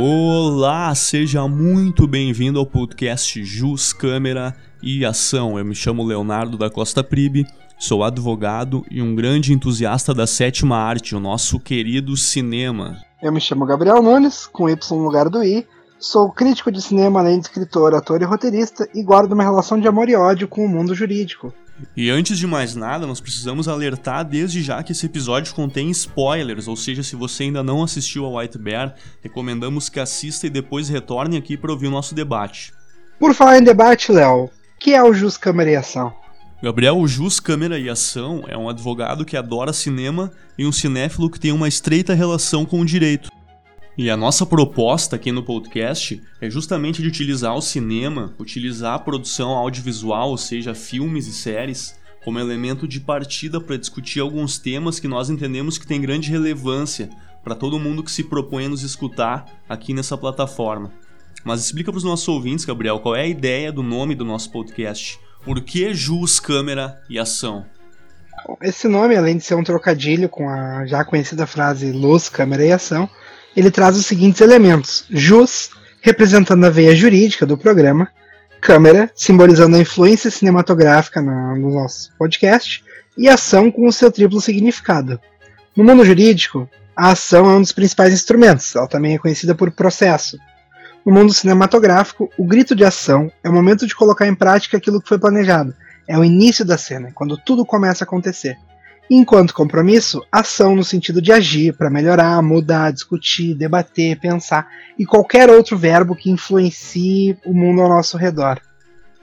Olá, seja muito bem-vindo ao podcast Jus Câmera e Ação. Eu me chamo Leonardo da Costa Pribe, sou advogado e um grande entusiasta da sétima arte, o nosso querido cinema. Eu me chamo Gabriel Nunes, com Y no lugar do I. Sou crítico de cinema, além de escritor, ator e roteirista, e guardo uma relação de amor e ódio com o mundo jurídico. E antes de mais nada, nós precisamos alertar desde já que esse episódio contém spoilers, ou seja, se você ainda não assistiu a White Bear, recomendamos que assista e depois retorne aqui para ouvir o nosso debate. Por falar em debate, Léo, que é o Jus Câmara e Ação? Gabriel, o Jus Câmara e Ação é um advogado que adora cinema e um cinéfilo que tem uma estreita relação com o direito. E a nossa proposta aqui no podcast é justamente de utilizar o cinema, utilizar a produção audiovisual, ou seja, filmes e séries, como elemento de partida para discutir alguns temas que nós entendemos que têm grande relevância para todo mundo que se propõe a nos escutar aqui nessa plataforma. Mas explica para os nossos ouvintes, Gabriel, qual é a ideia do nome do nosso podcast? Por que Jus, Câmera e Ação? Esse nome, além de ser um trocadilho com a já conhecida frase luz, câmera e ação, ele traz os seguintes elementos: jus, representando a veia jurídica do programa, câmera, simbolizando a influência cinematográfica no, no nosso podcast, e ação com o seu triplo significado. No mundo jurídico, a ação é um dos principais instrumentos, ela também é conhecida por processo. No mundo cinematográfico, o grito de ação é o momento de colocar em prática aquilo que foi planejado, é o início da cena, quando tudo começa a acontecer. Enquanto compromisso, ação no sentido de agir para melhorar, mudar, discutir, debater, pensar e qualquer outro verbo que influencie o mundo ao nosso redor.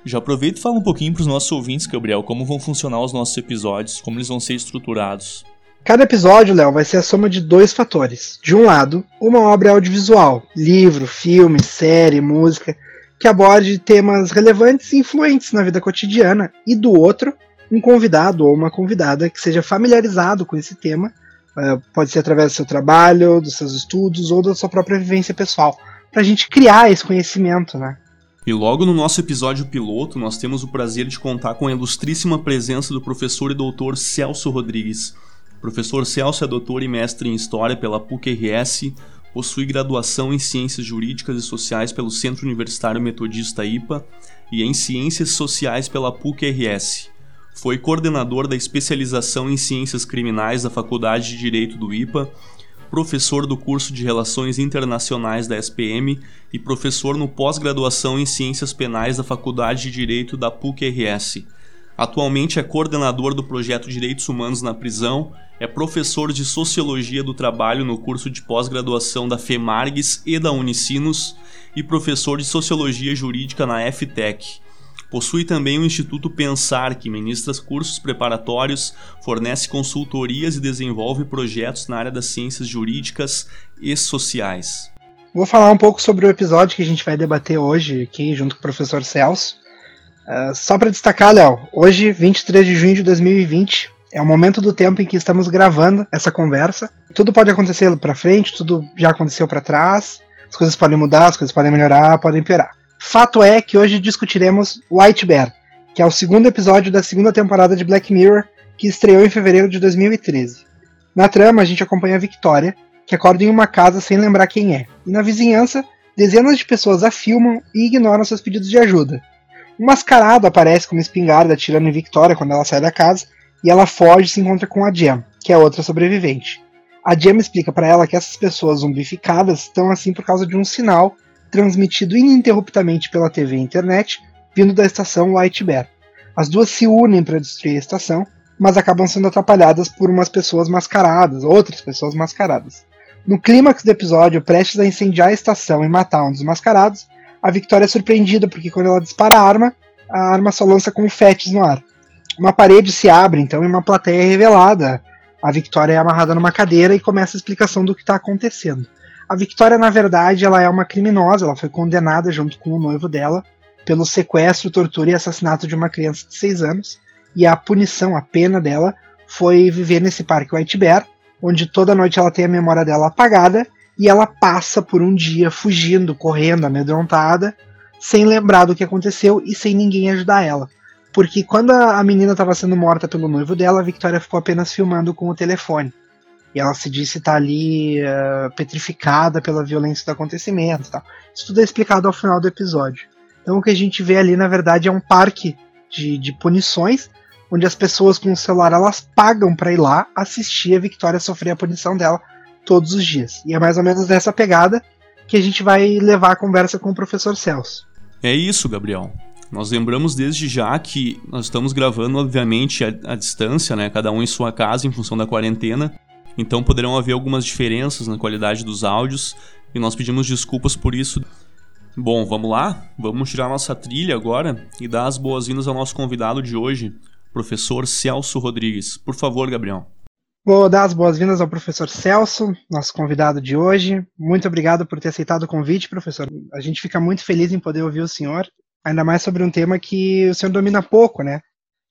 Já aproveita e fala um pouquinho para os nossos ouvintes, Gabriel, como vão funcionar os nossos episódios, como eles vão ser estruturados. Cada episódio, Léo, vai ser a soma de dois fatores. De um lado, uma obra audiovisual, livro, filme, série, música, que aborde temas relevantes e influentes na vida cotidiana, e do outro, um convidado ou uma convidada que seja familiarizado com esse tema, uh, pode ser através do seu trabalho, dos seus estudos ou da sua própria vivência pessoal, para a gente criar esse conhecimento, né? E logo no nosso episódio piloto, nós temos o prazer de contar com a ilustríssima presença do professor e doutor Celso Rodrigues. O professor Celso é doutor e mestre em História pela PUC-RS, possui graduação em Ciências Jurídicas e Sociais pelo Centro Universitário Metodista IPA e em Ciências Sociais pela PUC-RS. Foi coordenador da especialização em Ciências Criminais da Faculdade de Direito do IPA, professor do curso de Relações Internacionais da SPM e professor no pós-graduação em Ciências Penais da Faculdade de Direito da PUC-RS. Atualmente é coordenador do projeto Direitos Humanos na Prisão, é professor de Sociologia do Trabalho no curso de pós-graduação da FEMARGS e da Unicinos e professor de Sociologia Jurídica na FTEC. Possui também o Instituto Pensar, que ministra cursos preparatórios, fornece consultorias e desenvolve projetos na área das ciências jurídicas e sociais. Vou falar um pouco sobre o episódio que a gente vai debater hoje aqui junto com o professor Celso. Uh, só para destacar, Léo, hoje, 23 de junho de 2020, é o momento do tempo em que estamos gravando essa conversa. Tudo pode acontecer para frente, tudo já aconteceu para trás. As coisas podem mudar, as coisas podem melhorar, podem piorar. Fato é que hoje discutiremos White Bear, que é o segundo episódio da segunda temporada de Black Mirror, que estreou em fevereiro de 2013. Na trama, a gente acompanha a Victoria, que acorda em uma casa sem lembrar quem é, e na vizinhança, dezenas de pessoas a filmam e ignoram seus pedidos de ajuda. Um mascarado aparece com uma espingarda atirando em Victoria quando ela sai da casa, e ela foge e se encontra com a Jam, que é outra sobrevivente. A Jam explica para ela que essas pessoas zumbificadas estão assim por causa de um sinal transmitido ininterruptamente pela TV e internet, vindo da estação White Bear. As duas se unem para destruir a estação, mas acabam sendo atrapalhadas por umas pessoas mascaradas, outras pessoas mascaradas. No clímax do episódio, prestes a incendiar a estação e matar um dos mascarados, a Victoria é surpreendida porque quando ela dispara a arma, a arma só lança confetes no ar. Uma parede se abre então e uma plateia é revelada. A Victoria é amarrada numa cadeira e começa a explicação do que está acontecendo. A Victoria, na verdade, ela é uma criminosa, ela foi condenada junto com o noivo dela pelo sequestro, tortura e assassinato de uma criança de 6 anos. E a punição, a pena dela, foi viver nesse parque White Bear, onde toda noite ela tem a memória dela apagada e ela passa por um dia fugindo, correndo, amedrontada, sem lembrar do que aconteceu e sem ninguém ajudar ela. Porque quando a menina estava sendo morta pelo noivo dela, a Victoria ficou apenas filmando com o telefone. E ela se disse estar tá ali uh, petrificada pela violência do acontecimento. Tal. Isso tudo é explicado ao final do episódio. Então o que a gente vê ali, na verdade, é um parque de, de punições, onde as pessoas com o celular elas pagam para ir lá assistir a Victoria sofrer a punição dela todos os dias. E é mais ou menos dessa pegada que a gente vai levar a conversa com o professor Celso. É isso, Gabriel. Nós lembramos desde já que nós estamos gravando, obviamente, à, distância, né? Cada um em sua casa, em função da quarentena. Então poderão haver algumas diferenças na qualidade dos áudios e nós pedimos desculpas por isso. Bom, vamos lá? Vamos tirar nossa trilha agora e dar as boas-vindas ao nosso convidado de hoje, professor Celso Rodrigues. Por favor, Gabriel. Vou dar as boas-vindas ao professor Celso, nosso convidado de hoje. Muito obrigado por ter aceitado o convite, professor. A gente fica muito feliz em poder ouvir o senhor, ainda mais sobre um tema que o senhor domina pouco, né?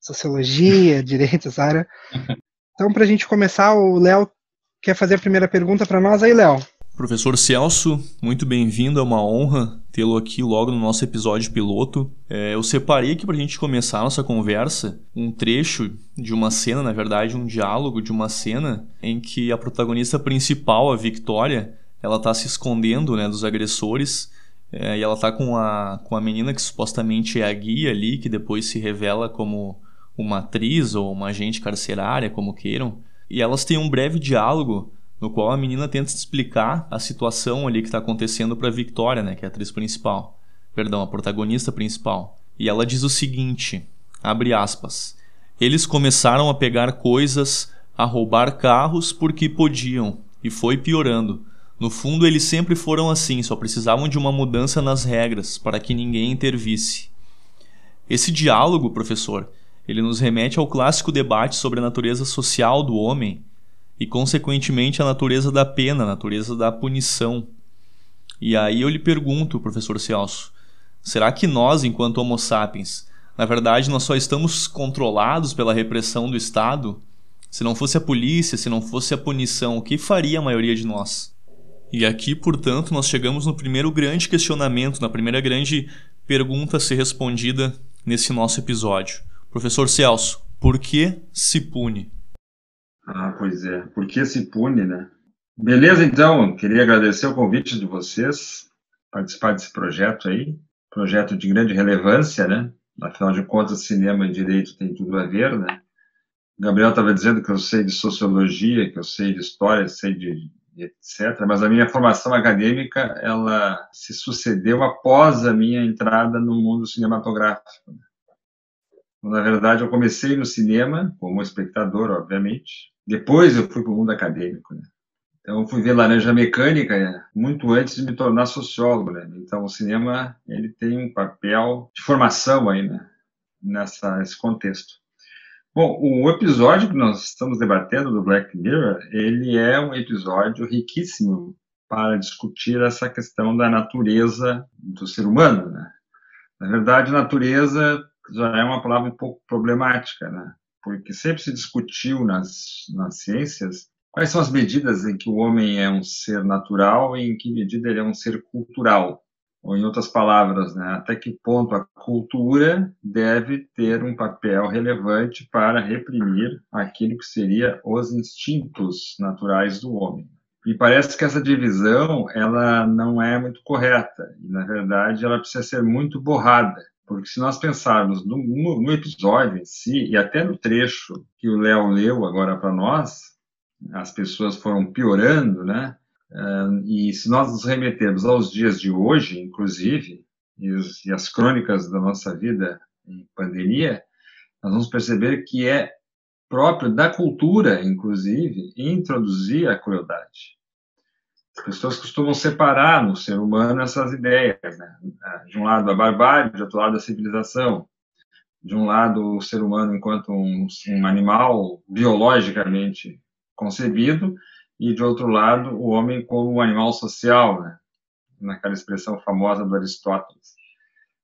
Sociologia, direito, essa área. Então, para a gente começar, o Léo quer fazer a primeira pergunta para nós aí, Léo. Professor Celso, muito bem-vindo, é uma honra tê-lo aqui logo no nosso episódio piloto. É, eu separei aqui para a gente começar a nossa conversa um trecho de uma cena, na verdade, um diálogo de uma cena em que a protagonista principal, a Victoria, ela está se escondendo né, dos agressores é, e ela está com a, com a menina que supostamente é a guia ali, que depois se revela como uma atriz ou uma agente carcerária, como queiram, e elas têm um breve diálogo no qual a menina tenta explicar a situação ali que está acontecendo para Victoria, né, que é a atriz principal, perdão, a protagonista principal. E ela diz o seguinte, abre aspas: Eles começaram a pegar coisas, a roubar carros porque podiam, e foi piorando. No fundo, eles sempre foram assim, só precisavam de uma mudança nas regras para que ninguém intervisse. Esse diálogo, professor, ele nos remete ao clássico debate sobre a natureza social do homem e, consequentemente, a natureza da pena, a natureza da punição. E aí eu lhe pergunto, professor Celso, será que nós, enquanto Homo sapiens, na verdade nós só estamos controlados pela repressão do Estado? Se não fosse a polícia, se não fosse a punição, o que faria a maioria de nós? E aqui, portanto, nós chegamos no primeiro grande questionamento, na primeira grande pergunta a ser respondida nesse nosso episódio. Professor Celso, por que se pune? Ah, pois é, por que se pune, né? Beleza, então, queria agradecer o convite de vocês, participar desse projeto aí, projeto de grande relevância, né? Afinal de contas, cinema e direito tem tudo a ver, né? O Gabriel estava dizendo que eu sei de sociologia, que eu sei de história, sei de, etc. Mas a minha formação acadêmica ela se sucedeu após a minha entrada no mundo cinematográfico. Né? Na verdade, eu comecei no cinema, como espectador, obviamente. Depois eu fui para o mundo acadêmico. Né? Então, eu fui ver Laranja Mecânica muito antes de me tornar sociólogo. Né? Então, o cinema ele tem um papel de formação aí, né? Nessa, nesse contexto. Bom, o episódio que nós estamos debatendo do Black Mirror, ele é um episódio riquíssimo para discutir essa questão da natureza do ser humano, né? Na verdade, natureza já é uma palavra um pouco problemática, né? Porque sempre se discutiu nas, nas ciências quais são as medidas em que o homem é um ser natural e em que medida ele é um ser cultural. Ou, em outras palavras, né, até que ponto a cultura deve ter um papel relevante para reprimir aquilo que seria os instintos naturais do homem. E parece que essa divisão ela não é muito correta. E, na verdade, ela precisa ser muito borrada porque se nós pensarmos no, no, no episódio em si, e até no trecho que o Léo leu agora para nós, as pessoas foram piorando, né? e se nós nos remetermos aos dias de hoje, inclusive, e, os, e as crônicas da nossa vida em pandemia, nós vamos perceber que é próprio da cultura, inclusive, introduzir a crueldade. As pessoas costumam separar no ser humano essas ideias, né? De um lado a barbárie, de outro lado a civilização. De um lado o ser humano enquanto um, um animal biologicamente concebido e de outro lado o homem como um animal social, né? Naquela expressão famosa do Aristóteles.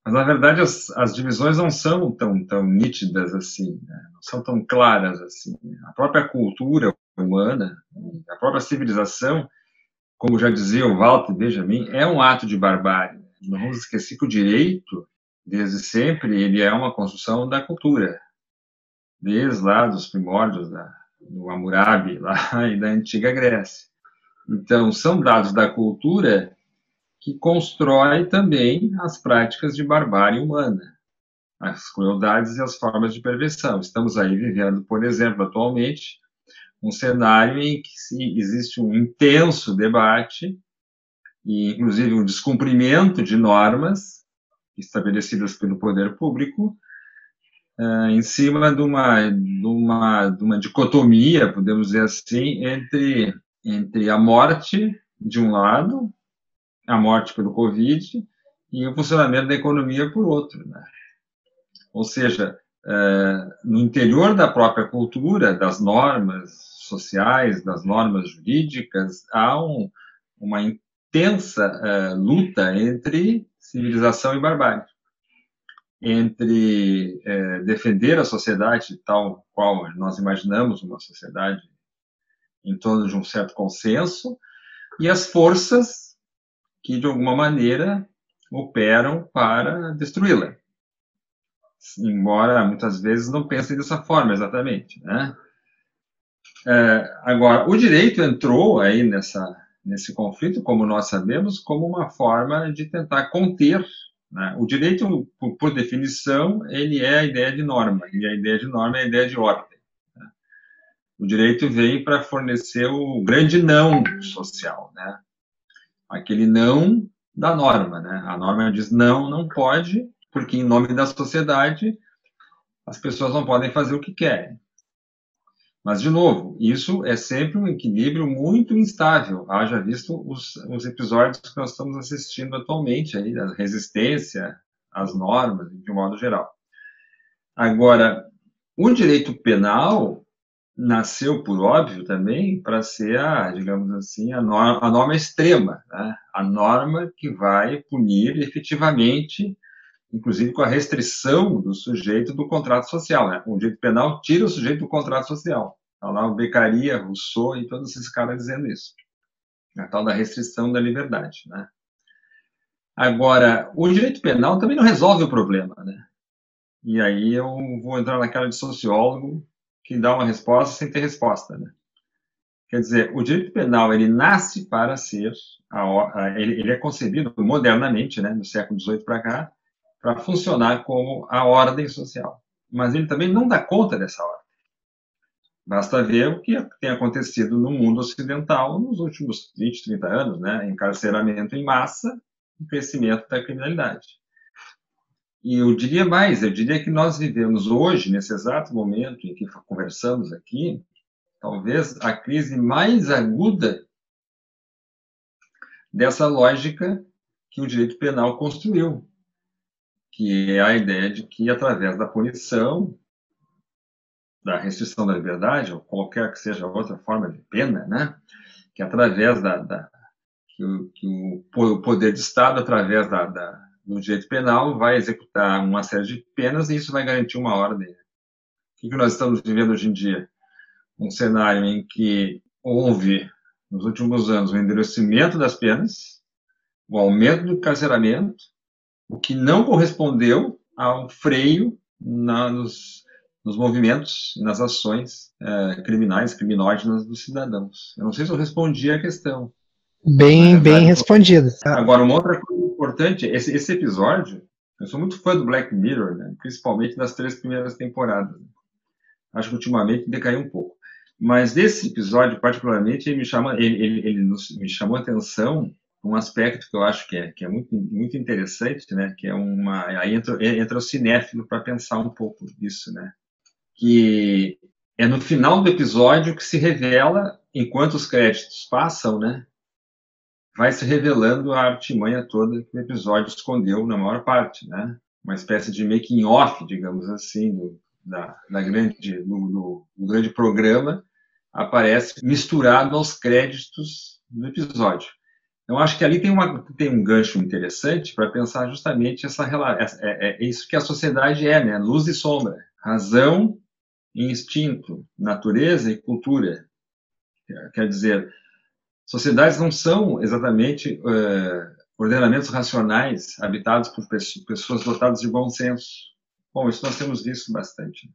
Mas na verdade as, as divisões não são tão tão nítidas assim, né? não são tão claras assim. A própria cultura humana, a própria civilização como já dizia o Walter Benjamin, é um ato de barbárie. Não vamos esquecer que o direito, desde sempre, ele é uma construção da cultura. Desde lá dos primórdios da, do Hammurabi, lá e da antiga Grécia. Então, são dados da cultura que constrói também as práticas de barbárie humana, as crueldades e as formas de perversão. Estamos aí vivendo, por exemplo, atualmente, um cenário em que existe um intenso debate e, inclusive, um descumprimento de normas estabelecidas pelo poder público uh, em cima de uma, de, uma, de uma dicotomia, podemos dizer assim, entre, entre a morte, de um lado, a morte pelo Covid, e o funcionamento da economia por outro. Né? Ou seja, uh, no interior da própria cultura, das normas sociais, das normas jurídicas, há um, uma intensa uh, luta entre civilização e barbárie, entre uh, defender a sociedade tal qual nós imaginamos uma sociedade em torno de um certo consenso e as forças que de alguma maneira operam para destruí-la, embora muitas vezes não pensem dessa forma exatamente, né? É, agora, o direito entrou aí nessa, nesse conflito, como nós sabemos, como uma forma de tentar conter. Né? O direito, por, por, definição, ele é a ideia de norma, e a ideia de norma é a ideia de ordem. Né? O direito vem para fornecer o grande não social, né? aquele não da norma. Né? A norma diz não, não pode, porque em nome da sociedade as pessoas não podem fazer o que querem. Mas, de novo, isso é sempre um equilíbrio muito instável. Haja visto os, os episódios que nós estamos assistindo atualmente, aí, a resistência às normas, de um modo geral. Agora, o direito penal nasceu, por óbvio, também para ser, a, digamos assim, a norma, a norma extrema, né? a norma que vai punir efetivamente, inclusive com a restrição do sujeito do contrato social. Né? O direito penal tira o sujeito do contrato social. Está lá o Beccaria, Rousseau e todos esses caras dizendo isso. A tal da restrição da liberdade. Né? Agora, o direito penal também não resolve o problema. Né? E aí eu vou entrar naquela de sociólogo que dá uma resposta sem ter resposta. Né? Quer dizer, o direito penal ele nasce para ser, a, a, ele, ele, é concebido modernamente, né, no século XVIII para cá, para funcionar como a ordem social. Mas ele também não dá conta dessa ordem. Basta ver o que tem acontecido no mundo ocidental nos últimos 20, 30 anos, né? Encarceramento em massa e crescimento da criminalidade. E eu diria mais, eu diria que nós vivemos hoje, nesse exato momento em que conversamos aqui, talvez a crise mais aguda dessa lógica que o direito penal construiu, que é a ideia de que através da punição da restrição da liberdade, ou qualquer que seja outra forma de pena, né? que através da, da que, o, que, o, poder de Estado, através da, da, do direito penal, vai executar uma série de penas e isso vai garantir uma ordem. O que, que nós estamos vivendo hoje em dia? Um cenário em que houve, nos últimos anos, o endurecimento das penas, o aumento do encarceramento, o que não correspondeu ao freio na, nos, nos movimentos e nas ações é, criminais, criminógenas dos cidadãos. Eu não sei se eu respondi a questão. Bem, é, bem respondido. Agora, uma outra coisa importante, esse, esse episódio, eu sou muito fã do Black Mirror, né, principalmente das três primeiras temporadas. Acho que ultimamente decaiu um pouco. Mas desse episódio, particularmente, ele me, chama, ele, ele, ele nos, me chamou a atenção um aspecto que eu acho que é, que é muito, muito interessante, né? Que é uma aí entra, entra o cinéfilo para pensar um pouco disso, né? que é no final do episódio que se revela, enquanto os créditos passam, né? Vai se revelando a artimanha toda que o episódio escondeu na maior parte, né? Uma espécie de making off, digamos assim, do, da, da grande, do, do, do grande programa aparece misturado aos créditos do episódio. Então, acho que ali tem, uma, tem um gancho interessante para pensar justamente essa relação. É, é, é, isso que a sociedade é, né? Luz e sombra. Razão instinto, natureza e cultura. Quer dizer, sociedades não são exatamente uh, ordenamentos racionais habitados por pessoas dotadas de bom senso. Bom, isso nós temos visto bastante.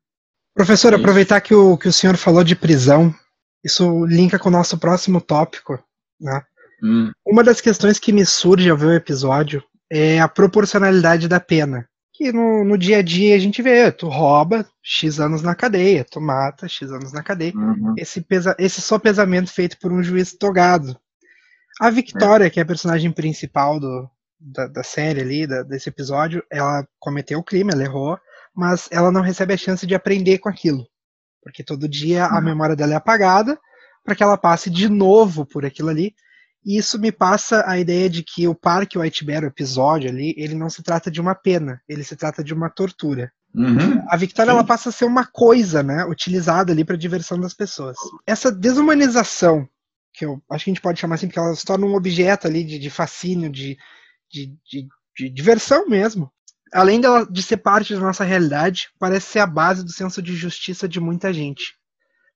Professor, é aproveitar que o, que o senhor falou de prisão, isso linka com o nosso próximo tópico, né? Hum. Uma das questões que me surge ao ver o episódio é a proporcionalidade da pena. Que no, no dia a dia a gente vê, tu rouba X anos na cadeia, tu mata X anos na cadeia. Uhum. Esse, pesa, esse só pesamento feito por um juiz togado. A Victoria, é. que é a personagem principal do, da, da série ali, da, desse episódio, ela cometeu o crime, ela errou, mas ela não recebe a chance de aprender com aquilo. Porque todo dia a uhum. memória dela é apagada para que ela passe de novo por aquilo ali. E isso me passa a ideia de que o Parque White Bear, o episódio ali, ele não se trata de uma pena, ele se trata de uma tortura. Uhum. A Victoria ela passa a ser uma coisa, né, utilizada ali para diversão das pessoas. Essa desumanização, que eu acho que a gente pode chamar assim, porque ela se torna um objeto ali de, de fascínio, de, de, de, de diversão mesmo além dela, de ser parte da nossa realidade, parece ser a base do senso de justiça de muita gente.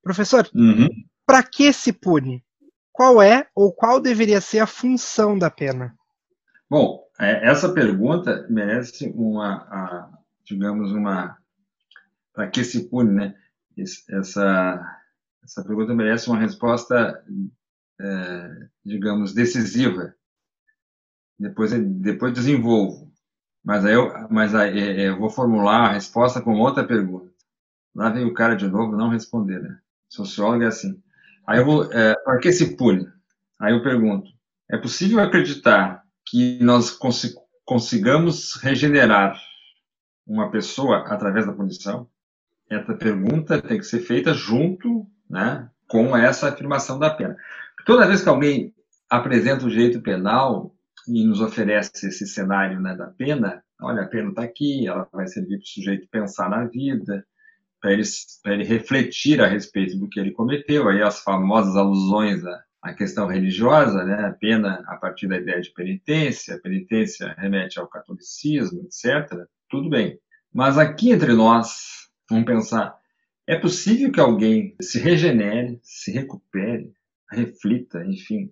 Professor, uhum. para que se pune? Qual é ou qual deveria ser a função da pena? Bom, é, essa pergunta merece uma, a, digamos, uma. Para que se pune, né? Essa, essa pergunta merece uma resposta, é, digamos, decisiva. Depois, depois desenvolvo. Mas aí eu, mas aí é, é, eu vou formular a resposta com outra pergunta. Lá vem o cara de novo não responder, né? Sociólogo é assim. Aí eu vou, é, para que se pune? Aí eu pergunto, é possível acreditar que nós consi consigamos regenerar uma pessoa através da punição? Essa pergunta tem que ser feita junto, né, com essa afirmação da pena. Toda vez que alguém apresenta o direito penal, e nos oferece esse cenário né, da pena, olha, a pena está aqui, ela vai servir para o sujeito pensar na vida, para ele, ele refletir a respeito do que ele cometeu, aí as famosas alusões à, à questão religiosa, né, a pena a partir da ideia de penitência, a penitência remete ao catolicismo, etc., tudo bem. Mas aqui entre nós, vamos pensar, é possível que alguém se regenere, se recupere, reflita, enfim,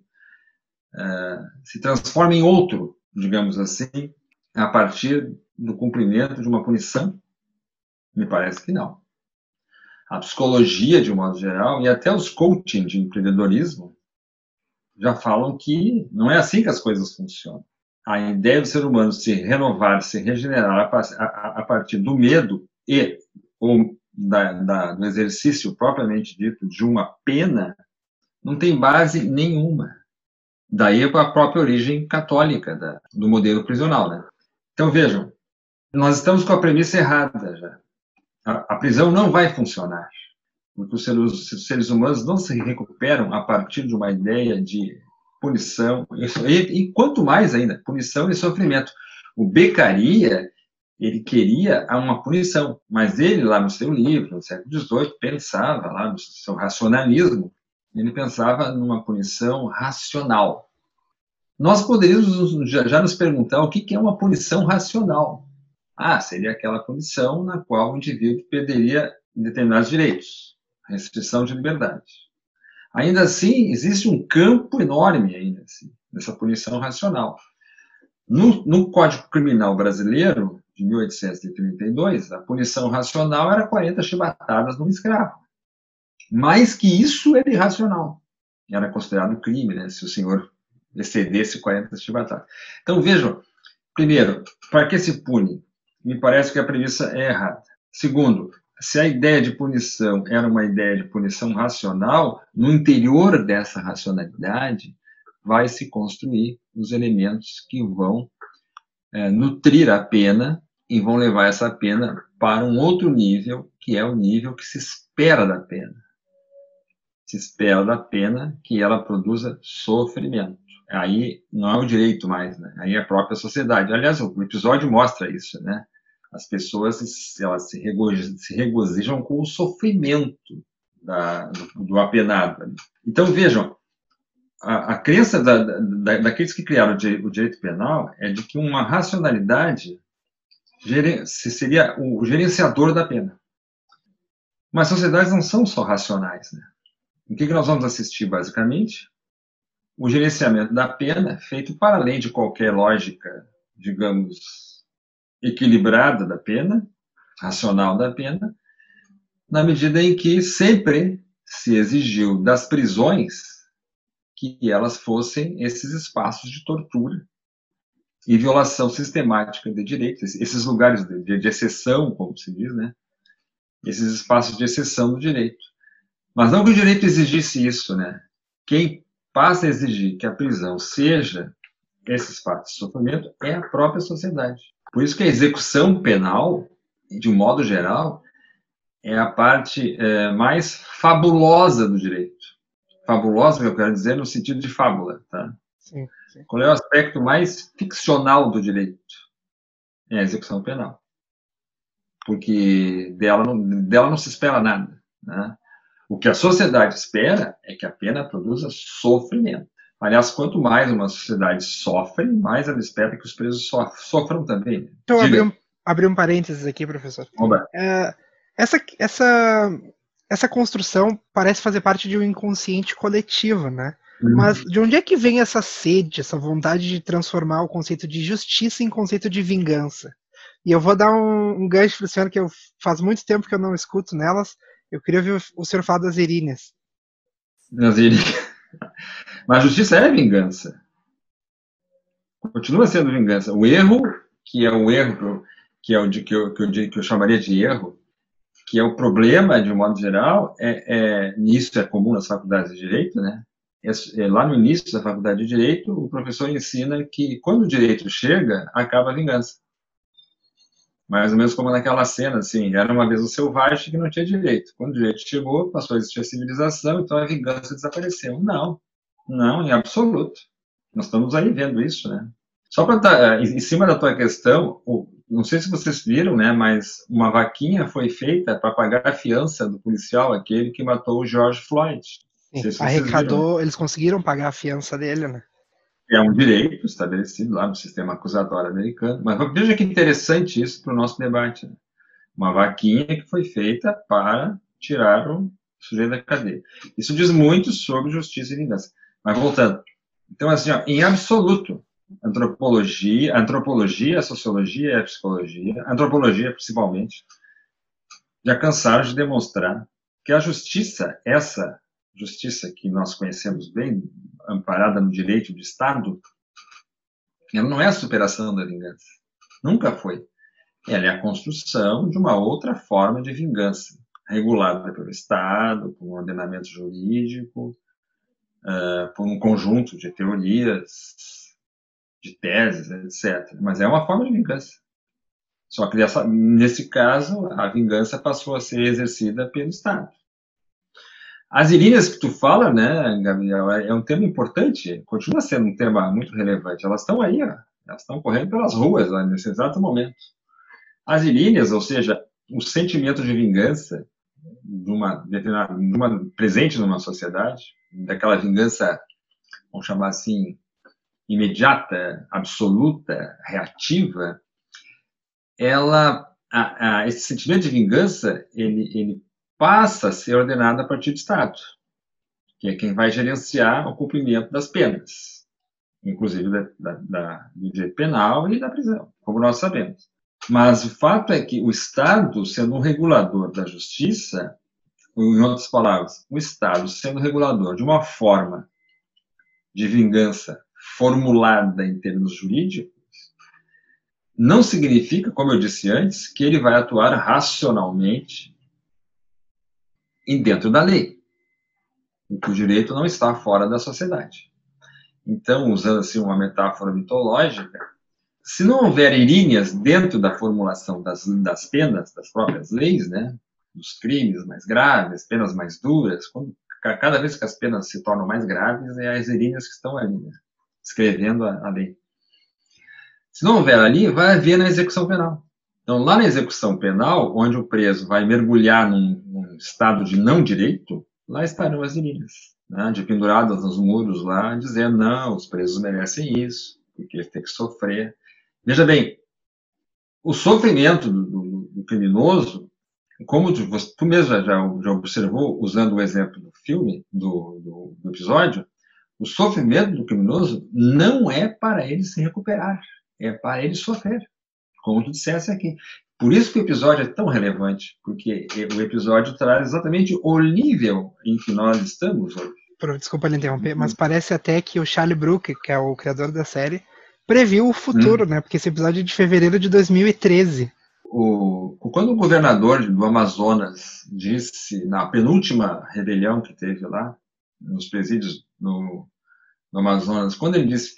uh, se transforma em outro, digamos assim, a partir do cumprimento de uma punição? Me parece que não. A psicologia, de um modo geral, e até os coaching de empreendedorismo já falam que não é assim que as coisas funcionam. A ideia do ser humano se renovar, se regenerar a, partir do medo e ou da, da, do exercício propriamente dito de uma pena não tem base nenhuma. Daí a própria origem católica da, do modelo prisional, né? Então vejam, nós estamos com a premissa errada já. A, prisão não vai funcionar, porque os seres, os seres, humanos não se recuperam a partir de uma ideia de punição e, e quanto mais ainda punição e sofrimento. O Beccaria ele queria uma punição, mas ele lá no seu livro, no século XVIII, pensava lá no seu racionalismo ele pensava numa punição racional. Nós poderíamos já, nos perguntar o que é uma punição racional. Ah, seria aquela punição na qual o indivíduo perderia determinados direitos, restrição de liberdade. Ainda assim, existe um campo enorme ainda assim, nessa punição racional. No, no, Código Criminal Brasileiro, de 1832, a punição racional era 40 chibatadas num escravo. Mais que isso era irracional. Era considerado crime, né? Se o senhor excedesse 40 chibatadas. Então, vejam, primeiro, para que se pune? Me parece que a premissa é errada. Segundo, se a ideia de punição era uma ideia de punição racional, no interior dessa racionalidade vai se construir os elementos que vão é, nutrir a pena e vão levar essa pena para um outro nível, que é o nível que se espera da pena se espera da pena que ela produza sofrimento. Aí não é o direito mais, né? Aí é a própria sociedade. Aliás, o episódio mostra isso, né? As pessoas elas se, regozijam, se regozijam com o sofrimento da, do, do, apenado. Então vejam, a, a crença da, da, daqueles que criaram o direito, penal é de que uma racionalidade seria o gerenciador da pena. Mas sociedades não são só racionais, né? O que, que nós vamos assistir, basicamente? O gerenciamento da pena, feito para além de qualquer lógica, digamos, equilibrada da pena, racional da pena, na medida em que sempre se exigiu das prisões que elas fossem esses espaços de tortura e violação sistemática de direitos, esses lugares de, de exceção, como se diz, né? Esses espaços de exceção do direito. Mas não que o direito exigisse isso, né? Quem passa a exigir que a prisão seja esse espaço de sofrimento é a própria sociedade. Por isso que a execução penal, de um modo geral, é a parte é, mais fabulosa do direito. Fabulosa, eu quero dizer, no sentido de fábula, tá? Sim, sim. Qual é o aspecto mais ficcional do direito? É a execução penal. Porque dela não, dela não se espera nada, né? O que a sociedade espera é que a pena produza sofrimento. Aliás, quanto mais uma sociedade sofre, mais ela espera que os presos sofram também. Então, abrir um, abrir um parênteses aqui, professor. É, essa, essa, essa construção parece fazer parte de um inconsciente coletivo, né? Uhum. Mas de onde é que vem essa sede, essa vontade de transformar o conceito de justiça em conceito de vingança? E eu vou dar um, um gancho para o senhor que eu faz muito tempo que eu não escuto nelas. Eu queria ouvir o, senhor falar das iríneas. Das iríneas. Mas justiça é vingança. Continua sendo vingança. O erro, que é o erro que é o que, eu, que, eu, que eu chamaria de erro, que é o problema, de um modo geral, é, é nisso é comum nas faculdades de direito, né? É, é, lá no início da faculdade de direito, o professor ensina que quando o direito chega, acaba a vingança. Mais ou menos como naquela cena, assim, era uma vez um selvagem que não tinha direito. Quando o direito chegou, passou a existir a civilização, então a vingança desapareceu. Não, não, em absoluto. Nós estamos aí vendo isso, né? Só para tá, em cima da tua questão, não sei se vocês viram, né, mas uma vaquinha foi feita para pagar a fiança do policial, aquele que matou o George Floyd. Sim, se arrecadou, eles conseguiram pagar a fiança dele, né? É um direito estabelecido lá no sistema acusatório americano. Mas veja que interessante isso para o nosso debate. Né? Uma vaquinha que foi feita para tirar o sujeito da cadeia. Isso diz muito sobre justiça e vingança. Mas voltando. Então, assim, ó, em absoluto, antropologia, antropologia, sociologia e a psicologia, antropologia principalmente, já cansaram de demonstrar que a justiça, essa justiça que nós conhecemos bem, amparada no direito de Estado, ela não é a superação da vingança. Nunca foi. Ela é a construção de uma outra forma de vingança, regulada pelo Estado, por um ordenamento jurídico, por um conjunto de teorias, de teses, etc. Mas é uma forma de vingança. Só que nesse caso, a vingança passou a ser exercida pelo Estado. As iríneas que tu fala, né, Gabriel, é, é um tema importante, continua sendo um tema muito relevante. Elas estão aí, ó, elas estão correndo pelas ruas ó, nesse exato momento. As iríneas, ou seja, o sentimento de vingança de uma, de uma presente numa sociedade, daquela vingança, vamos chamar assim, imediata, absoluta, reativa, ela, a, a, esse sentimento de vingança, ele, ele passa a ser ordenado a partir do Estado, que é quem vai gerenciar o cumprimento das penas, inclusive da, da, da, do direito penal e da prisão, como nós sabemos. Mas o fato é que o Estado, sendo um regulador da justiça, em outras palavras, o Estado sendo regulador de uma forma de vingança formulada em termos jurídicos, não significa, como eu disse antes, que ele vai atuar racionalmente e dentro da lei. o direito não está fora da sociedade. Então, usando assim uma metáfora mitológica, se não houver iríneas dentro da formulação das, das penas, das próprias leis, né, dos crimes mais graves, penas mais duras, quando, cada vez que as penas se tornam mais graves, é as iríneas que estão ali, né, escrevendo a, a lei. Se não houver ali, vai haver na execução penal. Então, lá na execução penal, onde o preso vai mergulhar num estado de não direito, lá estarão as iríneas, né, de penduradas nos muros lá, dizendo, não, os presos merecem isso, porque eles têm que sofrer. Veja bem, o sofrimento do, do, do criminoso, como tu, tu mesmo já, já, observou, usando o exemplo do filme, do, do episódio, o sofrimento do criminoso não é para ele se recuperar, é para ele sofrer como tu dissesse aqui. Por isso que o episódio é tão relevante, porque o episódio traz exatamente o nível em que nós estamos hoje. Desculpa lhe interromper, mas parece até que o Charlie Brooker, que é o criador da série, previu o futuro, hum. né? Porque esse episódio é de fevereiro de 2013. O, quando o governador do Amazonas disse, na penúltima rebelião que teve lá, nos presídios no, no Amazonas, quando ele disse,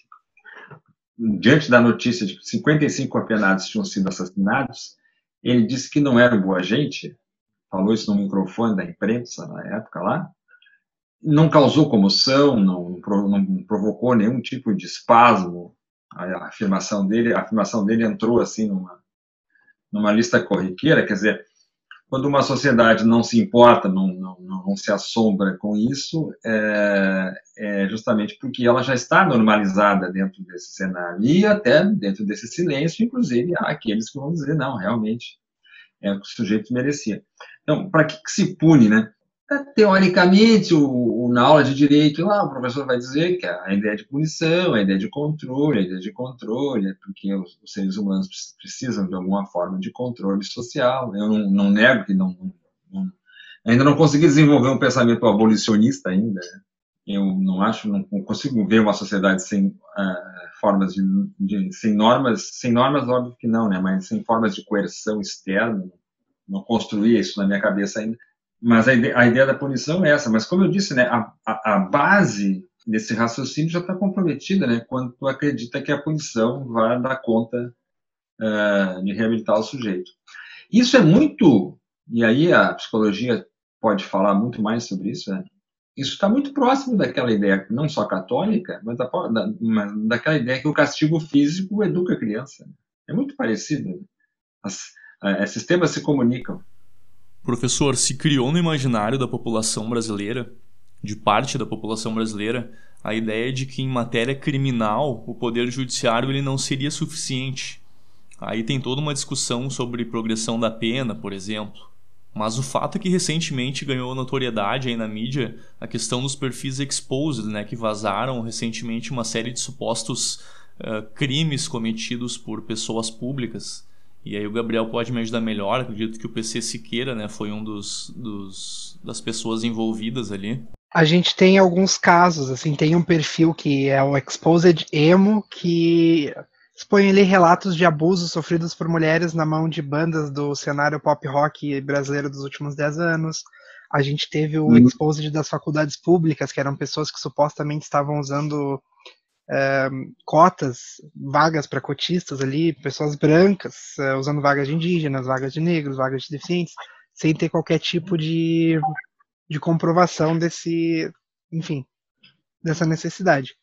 diante da notícia de que 55 apenados tinham sido assassinados, ele disse que não era boa gente, falou isso no microfone da imprensa na época lá, não causou comoção, não, não provocou nenhum tipo de espasmo. A afirmação dele, a afirmação dele entrou assim numa, numa lista corriqueira, quer dizer, quando uma sociedade não se importa, não, não, não se assombra com isso, é, é, justamente porque ela já está normalizada dentro desse cenário. E até dentro desse silêncio, inclusive, há aqueles que vão dizer, não, realmente, é o que o sujeito merecia. Então, para que, que se pune, né? Teoricamente, o, o, na aula de direito, lá, o professor vai dizer que a ideia de punição, a ideia de controle, a ideia de controle, é porque os, os seres humanos precisam de alguma forma de controle social. Eu não, não nego que não, não, ainda não consegui desenvolver um pensamento abolicionista ainda. Eu não acho, não consigo ver uma sociedade sem uh, formas de, de, sem normas, sem normas óbvio que não, né? Mas sem formas de coerção externa, não construí isso na minha cabeça ainda mas a ideia, a ideia, da punição é essa. Mas, como eu disse, né, a, a, a base desse raciocínio já está comprometida né, quando tu acredita que a punição vai dar conta uh, de reabilitar o sujeito. Isso é muito, e aí a psicologia pode falar muito mais sobre isso, né? isso está muito próximo daquela ideia, não só católica, mas, da, da, mas daquela ideia que o castigo físico educa a criança. É muito parecido. As, uh, esses temas se comunicam. Professor, se criou no imaginário da população brasileira, de parte da população brasileira, a ideia de que em matéria criminal o poder judiciário ele não seria suficiente. Aí tem toda uma discussão sobre progressão da pena, por exemplo. Mas o fato é que recentemente ganhou notoriedade aí na mídia a questão dos perfis exposed, né, que vazaram recentemente uma série de supostos uh, crimes cometidos por pessoas públicas. E aí o Gabriel pode me ajudar melhor. Acredito que o PC Siqueira, né, foi um dos, dos das pessoas envolvidas ali. A gente tem alguns casos, assim, tem um perfil que é o Exposed Emo, que expõe ali relatos de abusos sofridos por mulheres na mão de bandas do cenário pop rock brasileiro dos últimos 10 anos. A gente teve o uhum. Exposed das faculdades públicas, que eram pessoas que supostamente estavam usando cotas, vagas para cotistas ali, pessoas brancas, uh, usando vagas de indígenas, vagas de negros, vagas de deficientes, sem ter qualquer tipo de, de comprovação desse, enfim, dessa necessidade.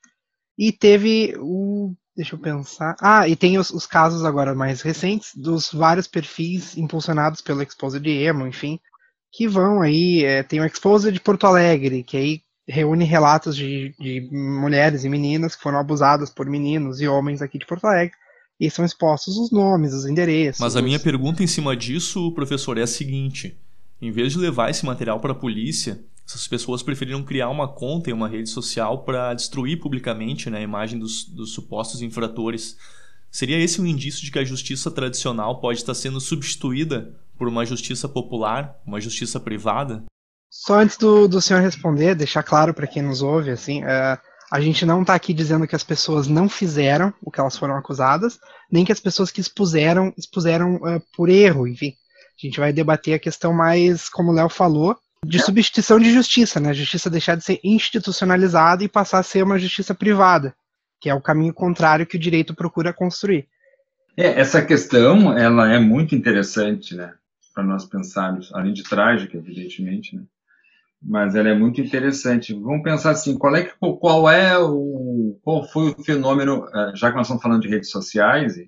E teve o. Deixa eu pensar. Ah, e tem os, os casos agora mais recentes dos vários perfis impulsionados pelo Exposed Emo, enfim, que vão aí. É, tem o Exposed de Porto Alegre, que aí reúne relatos de, de mulheres e meninas que foram abusadas por meninos e homens aqui de Porto Alegre. E são expostos os nomes, os endereços. Mas a minha pergunta em cima disso, professor, é a seguinte: em vez de levar esse material para a polícia, essas pessoas preferiram criar uma conta em uma rede social para destruir publicamente né, a imagem dos, dos supostos infratores. Seria esse um indício de que a justiça tradicional pode estar sendo substituída por uma justiça popular, uma justiça privada? Só antes do, do senhor responder, deixar claro para quem nos ouve, assim, uh, a gente não está aqui dizendo que as pessoas não fizeram o que elas foram acusadas, nem que as pessoas que expuseram, expuseram uh, por erro, enfim. A gente vai debater a questão mais, como o Léo falou, de substituição de justiça, né? A justiça deixar de ser institucionalizada e passar a ser uma justiça privada, que é o caminho contrário que o direito procura construir. É, essa questão, ela é muito interessante, né? Para nós pensarmos, além de trágica, evidentemente, né? Mas ela é muito interessante. Vamos pensar assim, qual é que, qual é o qual foi o fenômeno, eh, já que nós estamos falando de redes sociais e,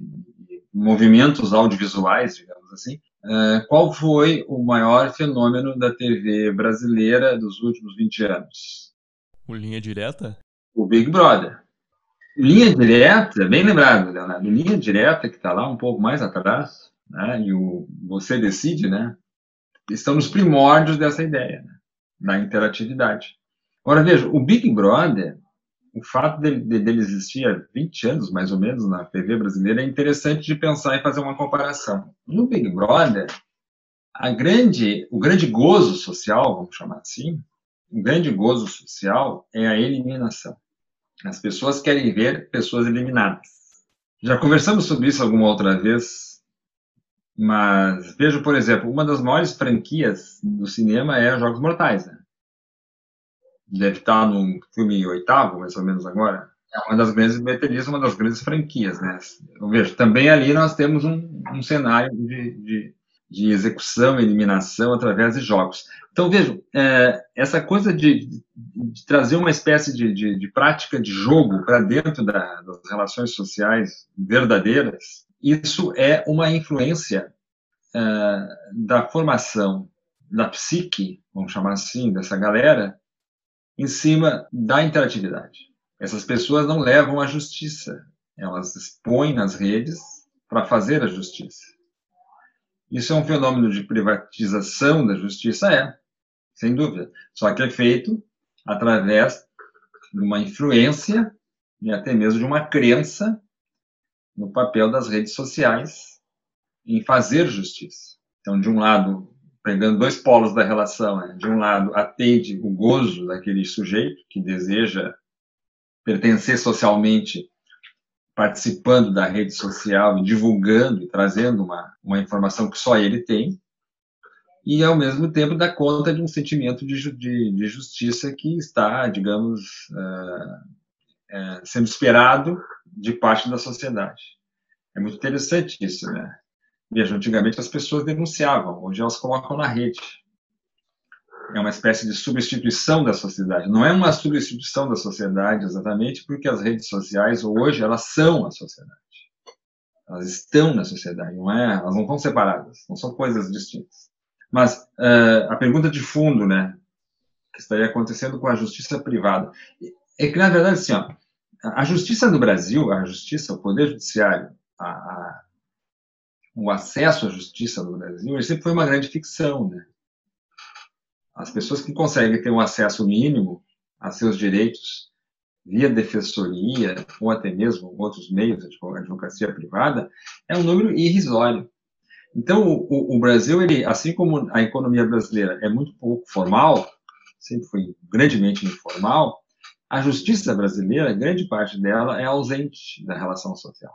movimentos audiovisuais, digamos assim, eh, qual foi o maior fenômeno da TV brasileira dos últimos 20 anos? O Linha Direta? O Big Brother. Linha Direta, bem lembrado, Leonardo, Linha Direta, que está lá um pouco mais atrás, né, e o Você Decide, né, estão nos primórdios dessa ideia. Né? Na interatividade. Agora veja, o Big Brother, o fato dele, dele existir há 20 anos, mais ou menos, na TV brasileira, é interessante de pensar e fazer uma comparação. No Big Brother, a grande, o grande gozo social, vamos chamar assim, o grande gozo social é a eliminação. As pessoas querem ver pessoas eliminadas. Já conversamos sobre isso alguma outra vez, mas vejo, por exemplo, uma das maiores franquias do cinema é Jogos Mortais. Né? Deve estar no filme oitavo, mais ou menos agora. É uma das grandes bilheterias, uma das grandes franquias. Né? Eu vejo, também ali nós temos um, um cenário de, de de execução eliminação através de jogos. Então, vejam, é, essa coisa de, de, de, trazer uma espécie de, de prática de jogo para dentro da, das relações sociais verdadeiras, isso é uma influência é, da formação da psique, vamos chamar assim, dessa galera, em cima da interatividade. Essas pessoas não levam a justiça, elas expõem nas redes para fazer a justiça. Isso é um fenômeno de privatização da justiça? É, sem dúvida. Só que é feito através de uma influência e até mesmo de uma crença no papel das redes sociais em fazer justiça. Então, de um lado, pegando dois polos da relação, né? de um lado, atende o gozo daquele sujeito que deseja pertencer socialmente participando da rede social e divulgando e trazendo uma, uma informação que só ele tem, e ao mesmo tempo dá conta de um sentimento de, de, de justiça que está, digamos, uh, uh, sendo esperado de parte da sociedade. É muito interessante isso, né? Veja, antigamente as pessoas denunciavam, hoje elas colocam na rede é uma espécie de substituição da sociedade. Não é uma substituição da sociedade exatamente porque as redes sociais hoje elas são a sociedade. Elas estão na sociedade, não é? Elas não estão separadas, não são coisas distintas. Mas uh, a pergunta de fundo, né, que estaria acontecendo com a justiça privada, é que na verdade assim, ó, a justiça no Brasil, a justiça, o poder judiciário, a, a, o acesso à justiça no Brasil, sempre foi uma grande ficção, né? As pessoas que conseguem ter um acesso mínimo a seus direitos via defensoria ou até mesmo outros meios de advocacia privada é um número irrisório. Então, o, o, Brasil, ele, assim como a economia brasileira é muito pouco formal, sempre foi grandemente informal, a justiça brasileira, grande parte dela é ausente da relação social.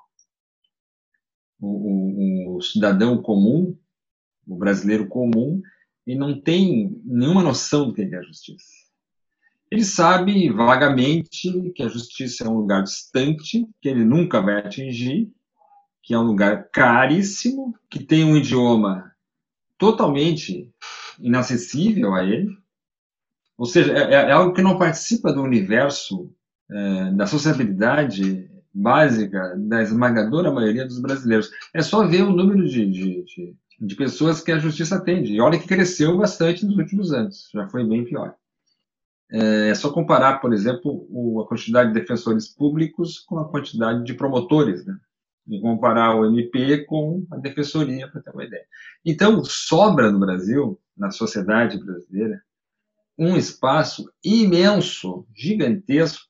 O, o, o cidadão comum, o brasileiro comum, e não tem nenhuma noção do que é a justiça. Ele sabe vagamente que a justiça é um lugar distante, que ele nunca vai atingir, que é um lugar caríssimo, que tem um idioma totalmente inacessível a ele. Ou seja, é, é algo que não participa do universo, é, da sociabilidade básica da esmagadora maioria dos brasileiros. É só ver o número de, de, de de pessoas que a justiça atende. E olha que cresceu bastante nos últimos anos, já foi bem pior. É, é só comparar, por exemplo, o, a quantidade de defensores públicos com a quantidade de promotores, né? E comparar o MP com a defensoria, para ter uma ideia. Então, sobra no Brasil, na sociedade brasileira, um espaço imenso, gigantesco,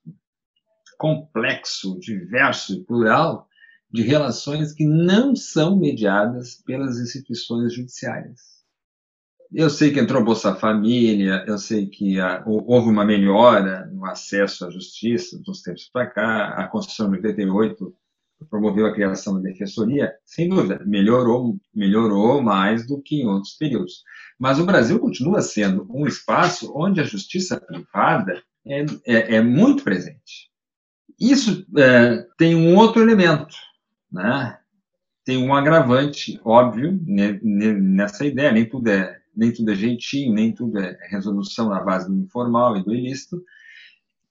complexo, diverso e plural de relações que não são mediadas pelas instituições judiciárias. Eu sei que entrou Bolsa Família, eu sei que houve uma melhora no acesso à justiça dos tempos para cá, a Constituição de 88 promoveu a criação da defensoria, sem dúvida, melhorou, melhorou mais do que em outros períodos. Mas o Brasil continua sendo um espaço onde a justiça privada é, é, é muito presente. Isso é, tem um outro elemento, né? Tem um agravante óbvio nessa ideia, nem tudo é nem tudo é jeitinho, nem tudo é resolução na base do informal e do ilícito.